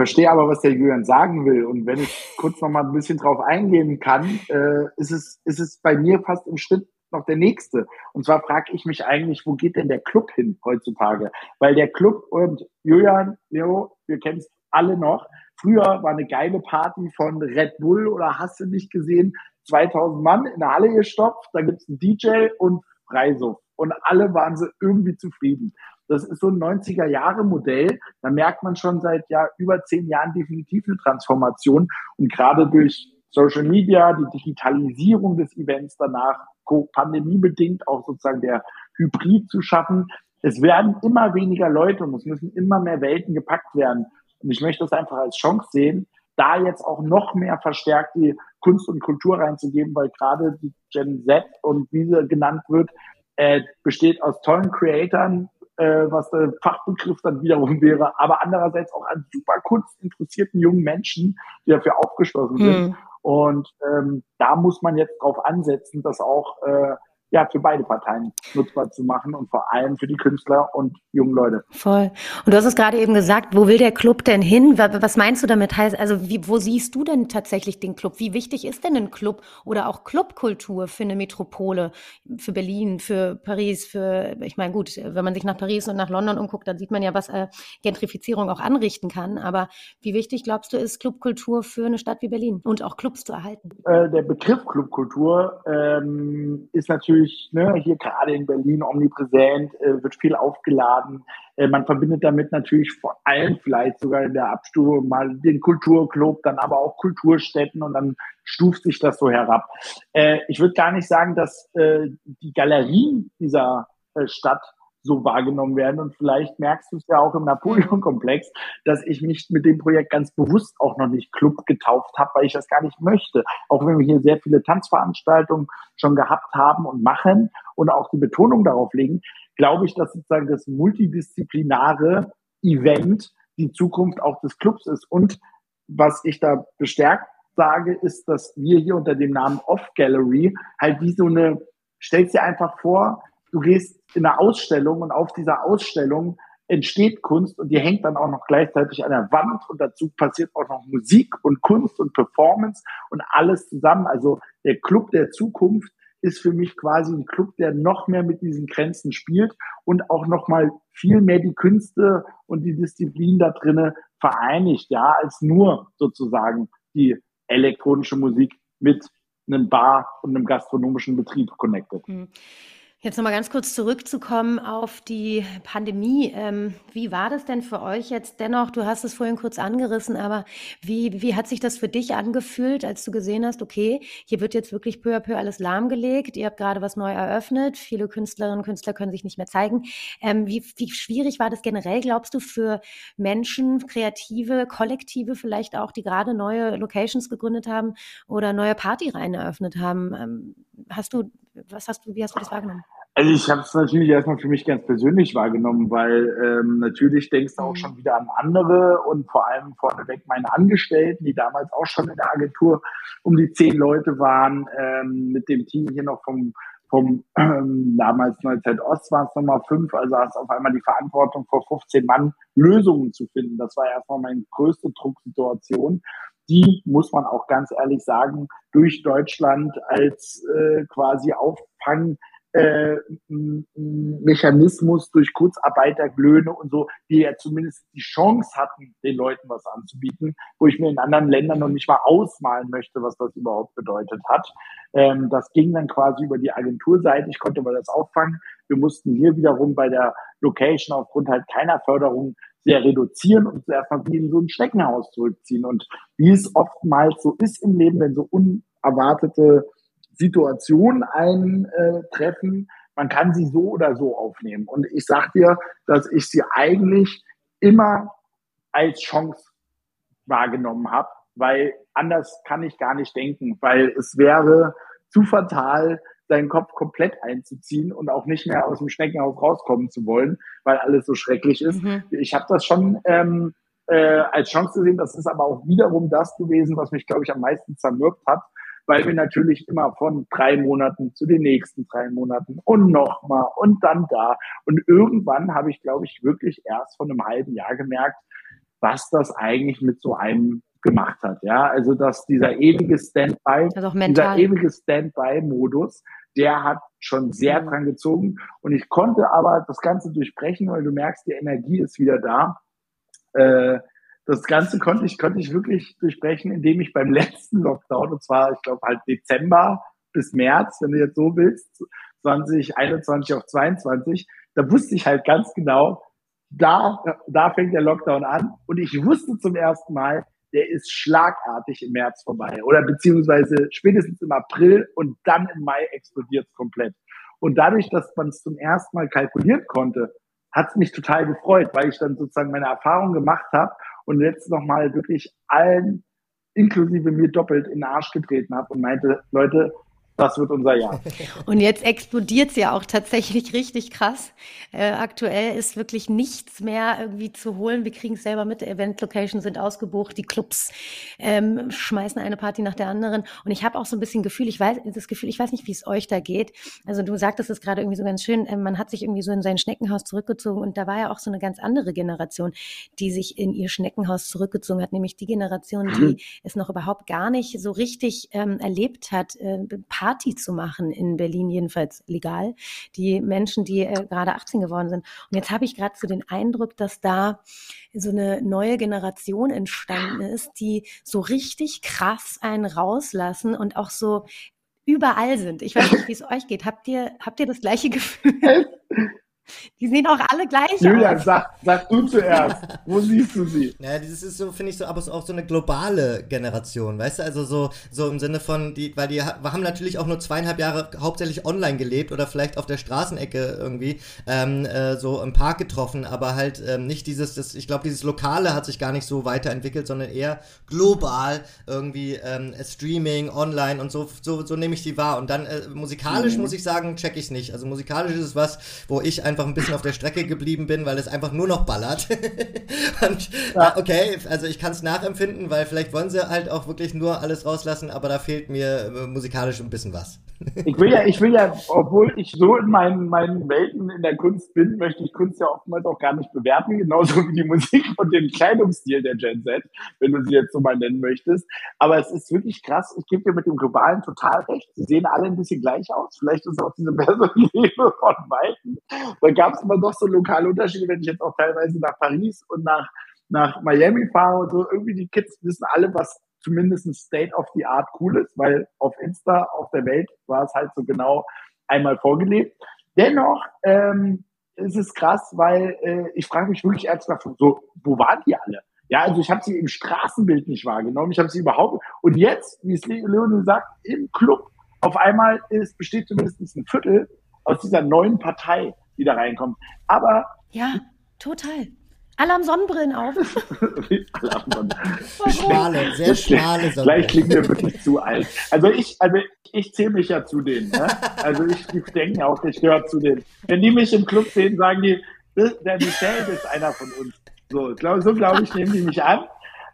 verstehe aber, was der Julian sagen will. Und wenn ich kurz noch mal ein bisschen drauf eingehen kann, äh, ist, es, ist es bei mir fast im Schritt noch der nächste. Und zwar frage ich mich eigentlich, wo geht denn der Club hin heutzutage? Weil der Club und Julian, Leo, wir kennen es alle noch. Früher war eine geile Party von Red Bull oder hast du nicht gesehen? 2000 Mann in der Halle gestopft, da gibt's einen DJ und Freisuff. Und alle waren sie irgendwie zufrieden. Das ist so ein 90er-Jahre-Modell. Da merkt man schon seit ja über zehn Jahren definitiv eine Transformation. Und gerade durch Social Media, die Digitalisierung des Events danach, pandemiebedingt auch sozusagen der Hybrid zu schaffen. Es werden immer weniger Leute und es müssen immer mehr Welten gepackt werden. Und ich möchte das einfach als Chance sehen, da jetzt auch noch mehr verstärkt die Kunst und Kultur reinzugeben, weil gerade die Gen Z und wie sie genannt wird, äh, besteht aus tollen Creatoren, äh, was der Fachbegriff dann wiederum wäre, aber andererseits auch an super kunstinteressierten jungen Menschen, die dafür aufgeschlossen sind. Hm. Und ähm, da muss man jetzt drauf ansetzen, dass auch äh, ja, für beide Parteien nutzbar zu machen und vor allem für die Künstler und jungen Leute. Voll. Und du hast es gerade eben gesagt, wo will der Club denn hin? Was meinst du damit? Heißt, also wie, wo siehst du denn tatsächlich den Club? Wie wichtig ist denn ein Club oder auch Clubkultur für eine Metropole, für Berlin, für Paris, für, ich meine, gut, wenn man sich nach Paris und nach London umguckt, dann sieht man ja, was äh, Gentrifizierung auch anrichten kann. Aber wie wichtig, glaubst du, ist Clubkultur für eine Stadt wie Berlin und auch Clubs zu erhalten? Äh, der Begriff Clubkultur ähm, ist natürlich natürlich ne, hier gerade in Berlin omnipräsent, äh, wird viel aufgeladen. Äh, man verbindet damit natürlich vor allem vielleicht sogar in der Abstufung mal den Kulturclub, dann aber auch Kulturstätten und dann stuft sich das so herab. Äh, ich würde gar nicht sagen, dass äh, die Galerien dieser äh, Stadt so wahrgenommen werden. Und vielleicht merkst du es ja auch im Napoleon-Komplex, dass ich mich mit dem Projekt ganz bewusst auch noch nicht Club getauft habe, weil ich das gar nicht möchte. Auch wenn wir hier sehr viele Tanzveranstaltungen schon gehabt haben und machen und auch die Betonung darauf legen, glaube ich, dass sozusagen das multidisziplinare Event die Zukunft auch des Clubs ist. Und was ich da bestärkt sage, ist, dass wir hier unter dem Namen Off Gallery halt wie so eine, stellst dir einfach vor, du gehst in eine Ausstellung und auf dieser Ausstellung entsteht Kunst und die hängt dann auch noch gleichzeitig an der Wand und dazu passiert auch noch Musik und Kunst und Performance und alles zusammen. Also der Club der Zukunft ist für mich quasi ein Club, der noch mehr mit diesen Grenzen spielt und auch noch mal viel mehr die Künste und die Disziplin da drinnen vereinigt, ja, als nur sozusagen die elektronische Musik mit einem Bar und einem gastronomischen Betrieb connected. Mhm. Jetzt nochmal ganz kurz zurückzukommen auf die Pandemie. Ähm, wie war das denn für euch jetzt dennoch? Du hast es vorhin kurz angerissen, aber wie, wie hat sich das für dich angefühlt, als du gesehen hast, okay, hier wird jetzt wirklich peu à peu alles lahmgelegt, ihr habt gerade was neu eröffnet, viele Künstlerinnen und Künstler können sich nicht mehr zeigen. Ähm, wie, wie schwierig war das generell, glaubst du, für Menschen, Kreative, Kollektive vielleicht auch, die gerade neue Locations gegründet haben oder neue Partyreihen eröffnet haben? Ähm, hast du, was hast du, wie hast du das wahrgenommen? Also ich habe es natürlich erstmal für mich ganz persönlich wahrgenommen, weil ähm, natürlich denkst du auch mhm. schon wieder an andere und vor allem vorneweg meine Angestellten, die damals auch schon in der Agentur um die zehn Leute waren, ähm, mit dem Team hier noch vom vom ähm, damals Neuzeit Ost waren es nochmal fünf, also hast auf einmal die Verantwortung vor 15 Mann Lösungen zu finden. Das war erstmal meine größte Drucksituation. Die muss man auch ganz ehrlich sagen, durch Deutschland als äh, quasi Auffang äh, durch Kurzarbeiterlöhne und so, die ja zumindest die Chance hatten, den Leuten was anzubieten, wo ich mir in anderen Ländern noch nicht mal ausmalen möchte, was das überhaupt bedeutet hat. Ähm, das ging dann quasi über die Agenturseite. Ich konnte mal das auffangen. Wir mussten hier wiederum bei der Location aufgrund halt keiner Förderung sehr reduzieren und zuerst mal wie in so ein Schneckenhaus zurückziehen. Und wie es oftmals so ist im Leben, wenn so unerwartete Situationen eintreffen. Man kann sie so oder so aufnehmen. Und ich sag dir, dass ich sie eigentlich immer als Chance wahrgenommen habe, weil anders kann ich gar nicht denken, weil es wäre zu fatal, seinen Kopf komplett einzuziehen und auch nicht mehr aus dem Schneckenhaus rauskommen zu wollen, weil alles so schrecklich ist. Mhm. Ich habe das schon ähm, äh, als Chance gesehen. Das ist aber auch wiederum das gewesen, was mich, glaube ich, am meisten zermürbt hat, weil wir natürlich immer von drei Monaten zu den nächsten drei Monaten und nochmal und dann da. Und irgendwann habe ich, glaube ich, wirklich erst von einem halben Jahr gemerkt, was das eigentlich mit so einem gemacht hat. Ja, also dass dieser ewige Standby, dieser ewige Standby-Modus, der hat schon sehr mhm. dran gezogen. Und ich konnte aber das Ganze durchbrechen, weil du merkst, die Energie ist wieder da. Äh, das Ganze konnte ich, konnte ich wirklich durchbrechen, indem ich beim letzten Lockdown, und zwar, ich glaube, halt Dezember bis März, wenn du jetzt so willst, 2021 auf 22, da wusste ich halt ganz genau, da, da fängt der Lockdown an. Und ich wusste zum ersten Mal, der ist schlagartig im März vorbei oder beziehungsweise spätestens im April und dann im Mai explodiert es komplett. Und dadurch, dass man es zum ersten Mal kalkulieren konnte, hat es mich total gefreut, weil ich dann sozusagen meine Erfahrung gemacht habe und jetzt nochmal wirklich allen, inklusive mir doppelt in den Arsch getreten habe und meinte, Leute, das wird unser Jahr. Und jetzt explodiert es ja auch tatsächlich richtig krass. Äh, aktuell ist wirklich nichts mehr irgendwie zu holen. Wir kriegen es selber mit. Event-Locations sind ausgebucht, die Clubs ähm, schmeißen eine Party nach der anderen. Und ich habe auch so ein bisschen Gefühl, ich weiß, das Gefühl, ich weiß nicht, wie es euch da geht. Also du sagtest es gerade irgendwie so ganz schön, äh, man hat sich irgendwie so in sein Schneckenhaus zurückgezogen und da war ja auch so eine ganz andere Generation, die sich in ihr Schneckenhaus zurückgezogen hat, nämlich die Generation, die mhm. es noch überhaupt gar nicht so richtig ähm, erlebt hat, äh, Party zu machen, in Berlin jedenfalls legal, die Menschen, die äh, gerade 18 geworden sind. Und jetzt habe ich gerade so den Eindruck, dass da so eine neue Generation entstanden ist, die so richtig krass einen rauslassen und auch so überall sind. Ich weiß nicht, wie es euch geht. Habt ihr, habt ihr das gleiche Gefühl? Die sehen auch alle gleich Julian, aus. Sag, sag du zuerst. Wo siehst du sie? Naja, das ist so, finde ich so, aber auch so eine globale Generation, weißt du? Also so, so im Sinne von, die, weil die haben natürlich auch nur zweieinhalb Jahre hauptsächlich online gelebt oder vielleicht auf der Straßenecke irgendwie ähm, äh, so im Park getroffen, aber halt ähm, nicht dieses, das, ich glaube, dieses Lokale hat sich gar nicht so weiterentwickelt, sondern eher global irgendwie ähm, Streaming, online und so, so, so nehme ich die wahr. Und dann äh, musikalisch mhm. muss ich sagen, check ich es nicht. Also musikalisch ist es was, wo ich einfach einfach ein bisschen auf der Strecke geblieben bin, weil es einfach nur noch ballert. und ja. okay, also ich kann es nachempfinden, weil vielleicht wollen sie halt auch wirklich nur alles rauslassen, aber da fehlt mir äh, musikalisch ein bisschen was. Ich will ja, ich will ja, obwohl ich so in meinen, meinen Welten in der Kunst bin, möchte ich Kunst ja oftmals auch gar nicht bewerten, genauso wie die Musik und den Kleidungsstil der Gen Z, wenn du sie jetzt so mal nennen möchtest. Aber es ist wirklich krass. Ich gebe dir mit dem Globalen total recht. Sie sehen alle ein bisschen gleich aus. Vielleicht ist auch diese Perspektive von Weitem da gab es immer doch so lokale Unterschiede, wenn ich jetzt auch teilweise nach Paris und nach, nach Miami fahre und so. Irgendwie die Kids wissen alle, was zumindest State of the Art cool ist, weil auf Insta, auf der Welt war es halt so genau einmal vorgelebt. Dennoch ähm, ist es krass, weil äh, ich frage mich wirklich ernsthaft, so, wo waren die alle? Ja, also ich habe sie im Straßenbild nicht wahrgenommen, ich habe sie überhaupt und jetzt, wie es Leonie sagt, im Club auf einmal ist, besteht zumindest ein Viertel aus dieser neuen Partei, die da reinkommt. Aber. Ja, total. Alle haben Sonnenbrillen auf. Alle haben Sonnenbrillen. Schmale, sehr schmale Sonnenbrillen. Gleich klingt mir wirklich zu alt. Also ich, also ich zähle mich ja zu denen. Ne? Also ich, ich denke auch, ich gehöre zu denen. Wenn die mich im Club sehen, sagen die, der Michel ist einer von uns. So, glaub, so glaube ich, nehmen die mich an.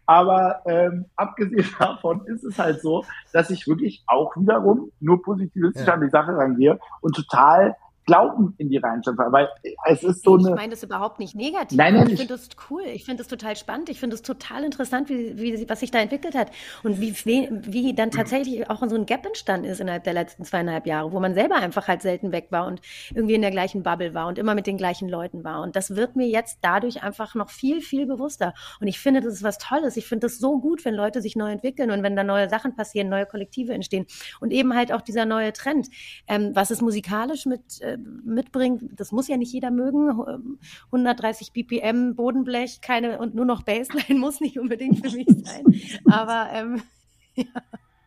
Aber ähm, abgesehen davon ist es halt so, dass ich wirklich auch wiederum nur positivistisch ja. an die Sache rangehe und total Glauben in die Rheinstadt, weil es ist so eine. Ich meine das überhaupt nicht negativ. Nein, nein, ich finde das cool. Ich finde das total spannend. Ich finde es total interessant, wie, wie, was sich da entwickelt hat und wie, wie dann tatsächlich auch so ein Gap entstanden ist innerhalb der letzten zweieinhalb Jahre, wo man selber einfach halt selten weg war und irgendwie in der gleichen Bubble war und immer mit den gleichen Leuten war. Und das wird mir jetzt dadurch einfach noch viel, viel bewusster. Und ich finde, das ist was Tolles. Ich finde das so gut, wenn Leute sich neu entwickeln und wenn da neue Sachen passieren, neue Kollektive entstehen und eben halt auch dieser neue Trend. Ähm, was ist musikalisch mit äh, mitbringt. Das muss ja nicht jeder mögen. 130 BPM Bodenblech, keine und nur noch Bassline muss nicht unbedingt für mich sein. Aber ähm, ja.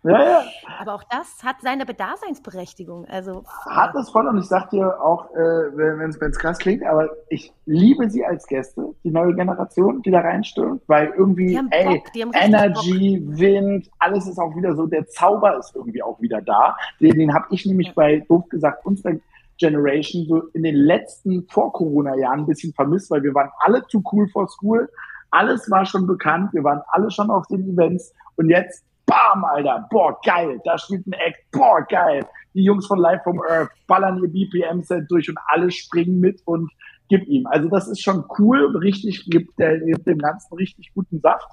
Ja, ja. Aber auch das hat seine Bedaseinsberechtigung. Also hat es voll und ich sag dir auch, äh, wenn es krass klingt, aber ich liebe sie als Gäste, die neue Generation, die da reinstürmt, weil irgendwie, ey, Energy, Bock. Wind, alles ist auch wieder so, der Zauber ist irgendwie auch wieder da. Den, den habe ich nämlich ja. bei, doof gesagt, unserer Generation so in den letzten Vor-Corona-Jahren ein bisschen vermisst, weil wir waren alle zu cool for school. Alles war schon bekannt. Wir waren alle schon auf den Events. Und jetzt, bam, Alter, boah, geil. Da spielt ein Act, boah, geil. Die Jungs von Live from Earth ballern ihr BPM-Set durch und alle springen mit und gib ihm. Also das ist schon cool, richtig, gibt, der, gibt dem Ganzen richtig guten Saft.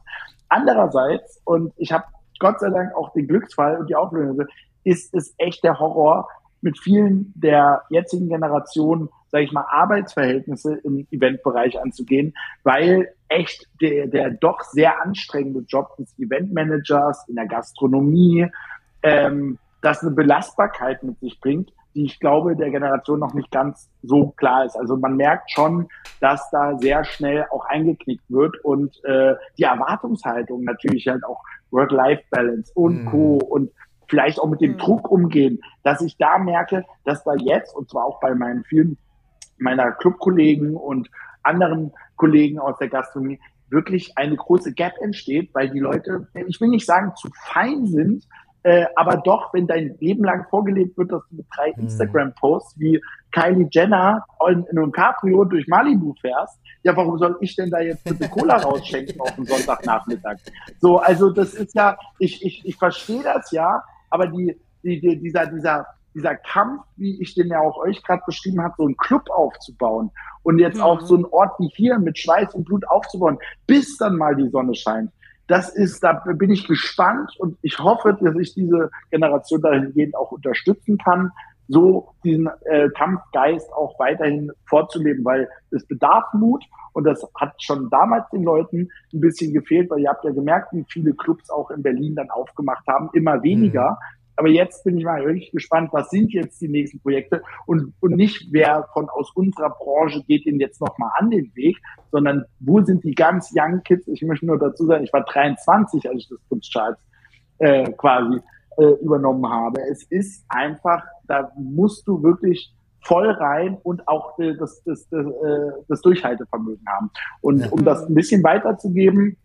Andererseits, und ich habe Gott sei Dank auch den Glücksfall und die Auflösung, ist es echt der Horror, mit vielen der jetzigen Generation, sage ich mal, Arbeitsverhältnisse im Eventbereich anzugehen, weil echt der, der doch sehr anstrengende Job des Eventmanagers in der Gastronomie, ähm, das eine Belastbarkeit mit sich bringt, die ich glaube, der Generation noch nicht ganz so klar ist. Also man merkt schon, dass da sehr schnell auch eingeknickt wird und äh, die Erwartungshaltung natürlich halt auch Work-Life-Balance und mm. Co. und vielleicht auch mit dem mhm. Druck umgehen, dass ich da merke, dass da jetzt, und zwar auch bei meinen vielen meiner Clubkollegen und anderen Kollegen aus der Gastronomie, wirklich eine große Gap entsteht, weil die Leute, ich will nicht sagen, zu fein sind, äh, aber doch, wenn dein Leben lang vorgelebt wird, dass du mit drei mhm. Instagram-Posts wie Kylie Jenner in, in einem Cabrio durch Malibu fährst, ja, warum soll ich denn da jetzt bitte Cola rausschenken auf dem Sonntagnachmittag? So, also das ist ja, ich, ich, ich verstehe das ja, aber die, die, die, dieser, dieser, dieser Kampf, wie ich den ja auch euch gerade beschrieben habe, so einen Club aufzubauen und jetzt mhm. auch so einen Ort wie hier mit Schweiß und Blut aufzubauen, bis dann mal die Sonne scheint. Das ist, da bin ich gespannt und ich hoffe, dass ich diese Generation dahingehend auch unterstützen kann, so diesen äh, Kampfgeist auch weiterhin vorzuleben, weil es bedarf Mut und das hat schon damals den Leuten ein bisschen gefehlt, weil ihr habt ja gemerkt, wie viele Clubs auch in Berlin dann aufgemacht haben, immer weniger. Mhm. Aber jetzt bin ich mal wirklich gespannt, was sind jetzt die nächsten Projekte und, und nicht, wer von aus unserer Branche geht den jetzt nochmal an den Weg, sondern wo sind die ganz young Kids? Ich möchte nur dazu sagen, ich war 23, als ich das Kunstcharts äh, quasi äh, übernommen habe. Es ist einfach, da musst du wirklich voll rein und auch äh, das, das, das, äh, das Durchhaltevermögen haben. Und ja. um das ein bisschen weiterzugeben,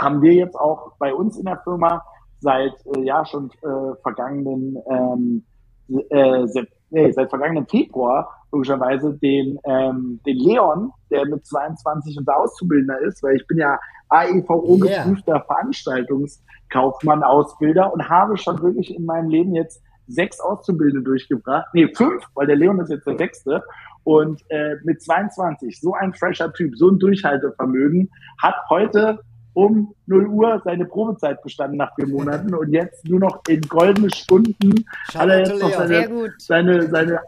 haben wir jetzt auch bei uns in der Firma seit äh, ja schon äh, vergangenen ähm, äh, seit, nee, seit vergangenen Februar logischerweise den ähm, den Leon, der mit 22 unser Auszubildender ist, weil ich bin ja AEVO yeah. geprüfter Veranstaltungskaufmann Ausbilder und habe schon wirklich in meinem Leben jetzt sechs Auszubildende durchgebracht. Nee, fünf, weil der Leon ist jetzt der sechste. Und äh, mit 22, so ein fresher Typ, so ein Durchhaltevermögen, hat heute um 0 Uhr seine Probezeit bestanden nach vier Monaten und jetzt nur noch in goldene Stunden hat er jetzt noch seine, seine, seine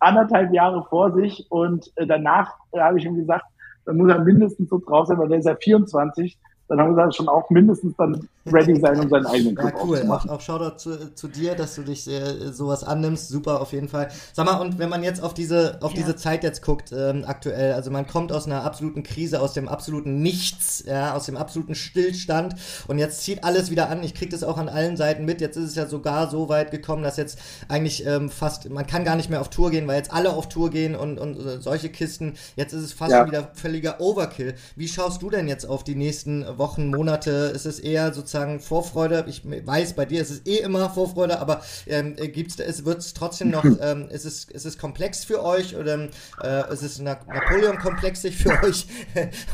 anderthalb Jahre vor sich und äh, danach äh, habe ich ihm gesagt, dann muss er mindestens so drauf sein, weil der ist ja 24, dann haben wir schon auch mindestens dann ready sein, um seinen eigenen Club ja, cool. Auch, auch Shoutout zu, zu dir, dass du dich äh, sowas annimmst. Super, auf jeden Fall. Sag mal, und wenn man jetzt auf diese, auf ja. diese Zeit jetzt guckt, ähm, aktuell, also man kommt aus einer absoluten Krise, aus dem absoluten Nichts, ja, aus dem absoluten Stillstand und jetzt zieht alles wieder an. Ich kriege das auch an allen Seiten mit. Jetzt ist es ja sogar so weit gekommen, dass jetzt eigentlich ähm, fast, man kann gar nicht mehr auf Tour gehen, weil jetzt alle auf Tour gehen und, und äh, solche Kisten. Jetzt ist es fast ja. wieder völliger Overkill. Wie schaust du denn jetzt auf die nächsten Wochen, Monate? Ist es eher sozusagen Vorfreude. Ich weiß, bei dir ist es eh immer Vorfreude, aber ähm, gibt's, es wird es trotzdem noch, ähm, ist, es, ist es komplex für euch oder äh, ist es Napoleon-komplexig für euch?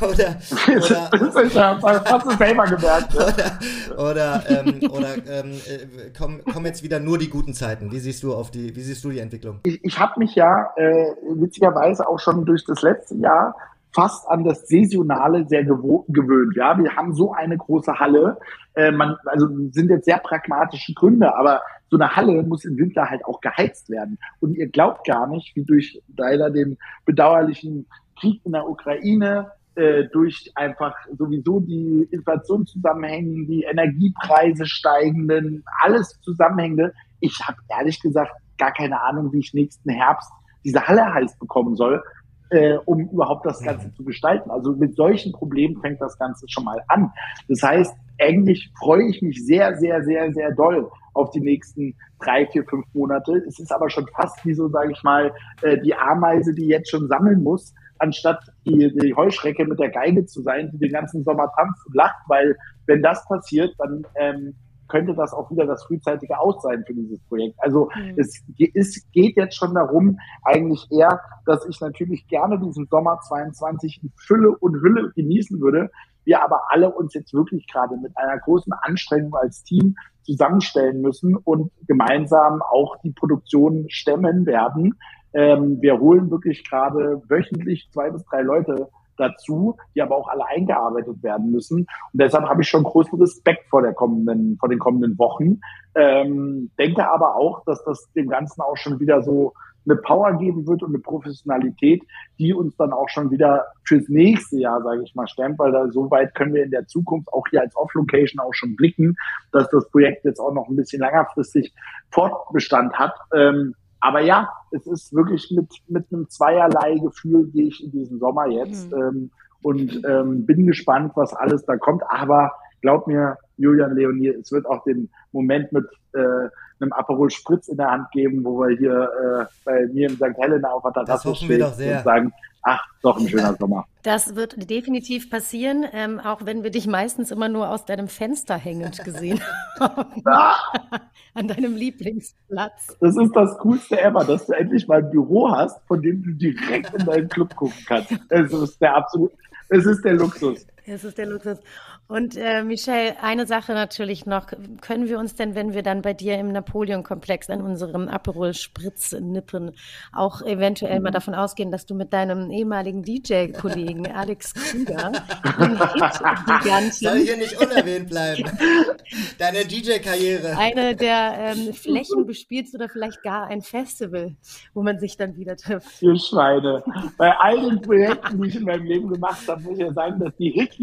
oder, oder, hast du selber gemerkt. Oder, oder, ähm, oder ähm, äh, kommen, kommen jetzt wieder nur die guten Zeiten? Wie siehst du auf die, wie siehst du die Entwicklung? Ich, ich habe mich ja äh, witzigerweise auch schon durch das letzte Jahr fast an das Saisonale sehr gewöhnt. Ja, wir haben so eine große Halle. Äh, man, also sind jetzt sehr pragmatische Gründe, aber so eine Halle muss im Winter halt auch geheizt werden. Und ihr glaubt gar nicht, wie durch leider den bedauerlichen Krieg in der Ukraine, äh, durch einfach sowieso die Inflationszusammenhänge, die Energiepreise steigenden, alles Zusammenhängende. Ich habe ehrlich gesagt gar keine Ahnung, wie ich nächsten Herbst diese Halle heiß bekommen soll, äh, um überhaupt das Ganze zu gestalten. Also mit solchen Problemen fängt das Ganze schon mal an. Das heißt, eigentlich freue ich mich sehr, sehr, sehr, sehr doll auf die nächsten drei, vier, fünf Monate. Es ist aber schon fast wie so, sage ich mal, äh, die Ameise, die jetzt schon sammeln muss, anstatt die, die Heuschrecke mit der Geige zu sein, die den ganzen Sommer tanzt und lacht, weil wenn das passiert, dann ähm, könnte das auch wieder das frühzeitige Aus sein für dieses Projekt. Also mhm. es, es geht jetzt schon darum, eigentlich eher, dass ich natürlich gerne diesen Sommer 22 in Fülle und Hülle genießen würde. Wir aber alle uns jetzt wirklich gerade mit einer großen Anstrengung als Team zusammenstellen müssen und gemeinsam auch die Produktion stemmen werden. Ähm, wir holen wirklich gerade wöchentlich zwei bis drei Leute dazu, die aber auch alle eingearbeitet werden müssen. Und deshalb habe ich schon großen Respekt vor der kommenden, vor den kommenden Wochen. Ähm, denke aber auch, dass das dem Ganzen auch schon wieder so eine Power geben wird und eine Professionalität, die uns dann auch schon wieder fürs nächste Jahr, sage ich mal, stemmt, weil da so weit können wir in der Zukunft auch hier als Off-Location auch schon blicken, dass das Projekt jetzt auch noch ein bisschen längerfristig Fortbestand hat. Ähm, aber ja, es ist wirklich mit, mit einem zweierlei Gefühl gehe ich in diesen Sommer jetzt mhm. ähm, und ähm, bin gespannt, was alles da kommt. Aber glaub mir, Julian Leonie, es wird auch den Moment mit äh, einem Aperol Spritz in der Hand geben, wo wir hier äh, bei mir in St. Helena auf der Terrasse stehen und sagen, ach, doch ein schöner Sommer. Das wird definitiv passieren, ähm, auch wenn wir dich meistens immer nur aus deinem Fenster hängend gesehen haben. An deinem Lieblingsplatz. Das ist das Coolste ever, dass du endlich mal ein Büro hast, von dem du direkt in deinen Club gucken kannst. Es ist der absolute, es ist der Luxus. Es ist der Luxus. Und äh, Michelle, eine Sache natürlich noch. Können wir uns denn, wenn wir dann bei dir im Napoleon-Komplex an unserem Aperol Spritz nippen, auch eventuell mal davon ausgehen, dass du mit deinem ehemaligen DJ-Kollegen Alex Krüger Soll hier nicht unerwähnt bleiben? Deine DJ-Karriere. Eine der ähm, Flächen bespielst oder vielleicht gar ein Festival, wo man sich dann wieder trifft. Ihr Schweine. Bei all den Projekten, die ich in meinem Leben gemacht habe, muss ich ja sagen, dass die Hitgiganten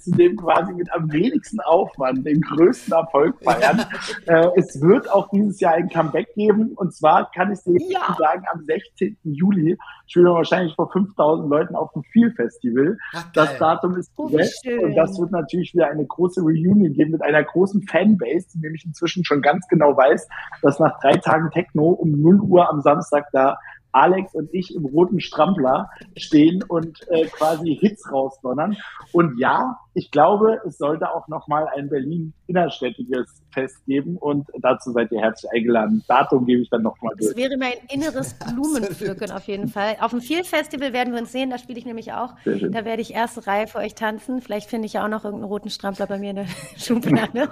zu dem quasi quasi mit am wenigsten Aufwand den größten Erfolg feiern. äh, es wird auch dieses Jahr ein Comeback geben. Und zwar kann ich dir ja. sagen, am 16. Juli spielen wir wahrscheinlich vor 5000 Leuten auf dem Feel Festival. Ach, das Datum ist oh, gesetzt und das wird natürlich wieder eine große Reunion geben mit einer großen Fanbase, die nämlich inzwischen schon ganz genau weiß, dass nach drei Tagen Techno um 0 Uhr am Samstag da Alex und ich im roten Strampler stehen und äh, quasi Hits rausdonnern. Und ja, ich glaube, es sollte auch nochmal ein Berlin innerstädtiges Fest geben und dazu seid ihr herzlich eingeladen. Datum gebe ich dann nochmal durch. Das wäre mein inneres Blumenpflücken auf jeden Fall. Auf dem Feel Festival werden wir uns sehen, da spiele ich nämlich auch. Da werde ich erste Reihe für euch tanzen. Vielleicht finde ich ja auch noch irgendeinen roten Strampler bei mir in der Schublade.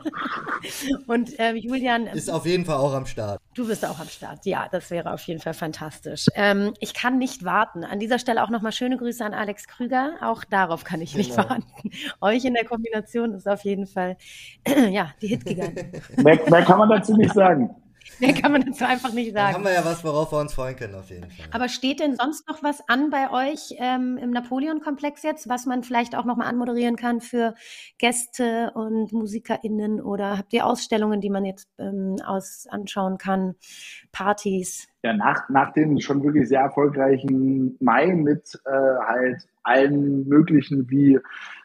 und ähm, Julian. Ist auf jeden Fall auch am Start. Du bist auch am Start. Ja, das wäre auf jeden Fall fantastisch. Ähm, ich kann nicht warten. An dieser Stelle auch nochmal schöne Grüße an Alex Krüger. Auch darauf kann ich nicht genau. warten. Euch in der Kombination ist auf jeden Fall, ja, die Hit-Giganten. mehr, mehr kann man dazu nicht sagen. Mehr kann man dazu einfach nicht sagen. Dann haben wir ja was, worauf wir uns freuen können, auf jeden Fall. Aber steht denn sonst noch was an bei euch ähm, im Napoleon-Komplex jetzt, was man vielleicht auch nochmal anmoderieren kann für Gäste und MusikerInnen? Oder habt ihr Ausstellungen, die man jetzt ähm, aus anschauen kann? Partys? Ja, nach, nach dem schon wirklich sehr erfolgreichen Mai mit äh, halt allen möglichen wie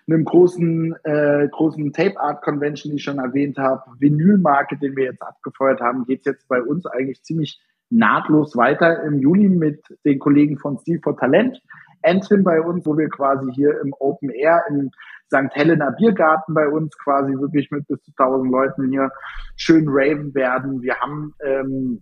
einem großen, äh, großen Tape Art Convention, die ich schon erwähnt habe, Vinylmarket, den wir jetzt abgefeuert haben, geht es jetzt bei uns eigentlich ziemlich nahtlos weiter im Juli mit den Kollegen von Steel for Talent. Antrim bei uns, wo wir quasi hier im Open Air im St. Helena Biergarten bei uns quasi wirklich mit bis zu 1000 Leuten hier schön raven werden. Wir haben ähm,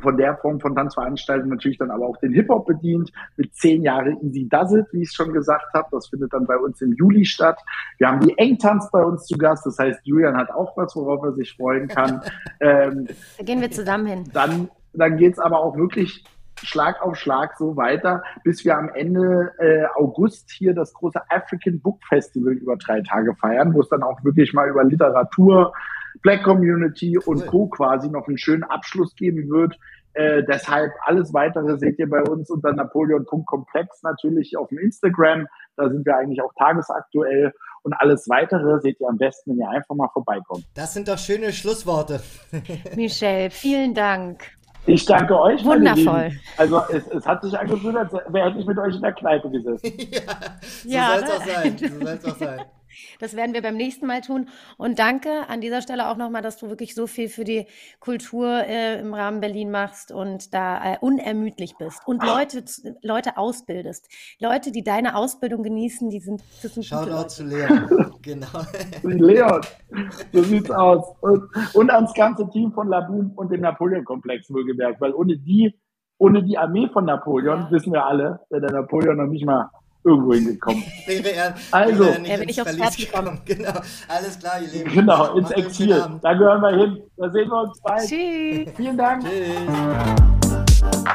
von der Form von Tanzveranstaltungen natürlich dann aber auch den Hip-Hop bedient, mit zehn Jahre Easy Does It, wie ich schon gesagt habe. Das findet dann bei uns im Juli statt. Wir haben die Engtanz bei uns zu Gast, das heißt, Julian hat auch was, worauf er sich freuen kann. ähm, da gehen wir zusammen hin. Dann, dann geht's aber auch wirklich Schlag auf Schlag so weiter, bis wir am Ende äh, August hier das große African Book Festival über drei Tage feiern, wo es dann auch wirklich mal über Literatur, Black Community und cool. Co. quasi noch einen schönen Abschluss geben wird. Äh, deshalb alles weitere seht ihr bei uns unter napoleon.komplex natürlich auf dem Instagram. Da sind wir eigentlich auch tagesaktuell. Und alles weitere seht ihr am besten, wenn ihr einfach mal vorbeikommt. Das sind doch schöne Schlussworte. Michelle, vielen Dank. Ich danke euch. Wundervoll. Also es, es, hat sich angefühlt, als wäre ich mit euch in der Kneipe gesessen. ja, so ja, soll es auch sein. So soll es auch sein. Das werden wir beim nächsten Mal tun. Und danke an dieser Stelle auch nochmal, dass du wirklich so viel für die Kultur äh, im Rahmen Berlin machst und da äh, unermüdlich bist und Leute, Leute ausbildest. Leute, die deine Ausbildung genießen, die sind, das sind Shoutout zu Leon. genau. Leon, so sieht's aus. Und, und ans ganze Team von Laboom und dem Napoleon-Komplex wohlgemerkt, weil ohne die, ohne die Armee von Napoleon, ja. wissen wir alle, wäre der Napoleon noch nicht mal irgendwo hingekommen. wäre er, also, wäre er nicht aufs Herz gekommen. Genau, alles klar, ihr Lieben. Genau, ins Exil. Da gehören wir hin. Da sehen wir uns bald. Tschüss. Vielen Dank. Tschüss.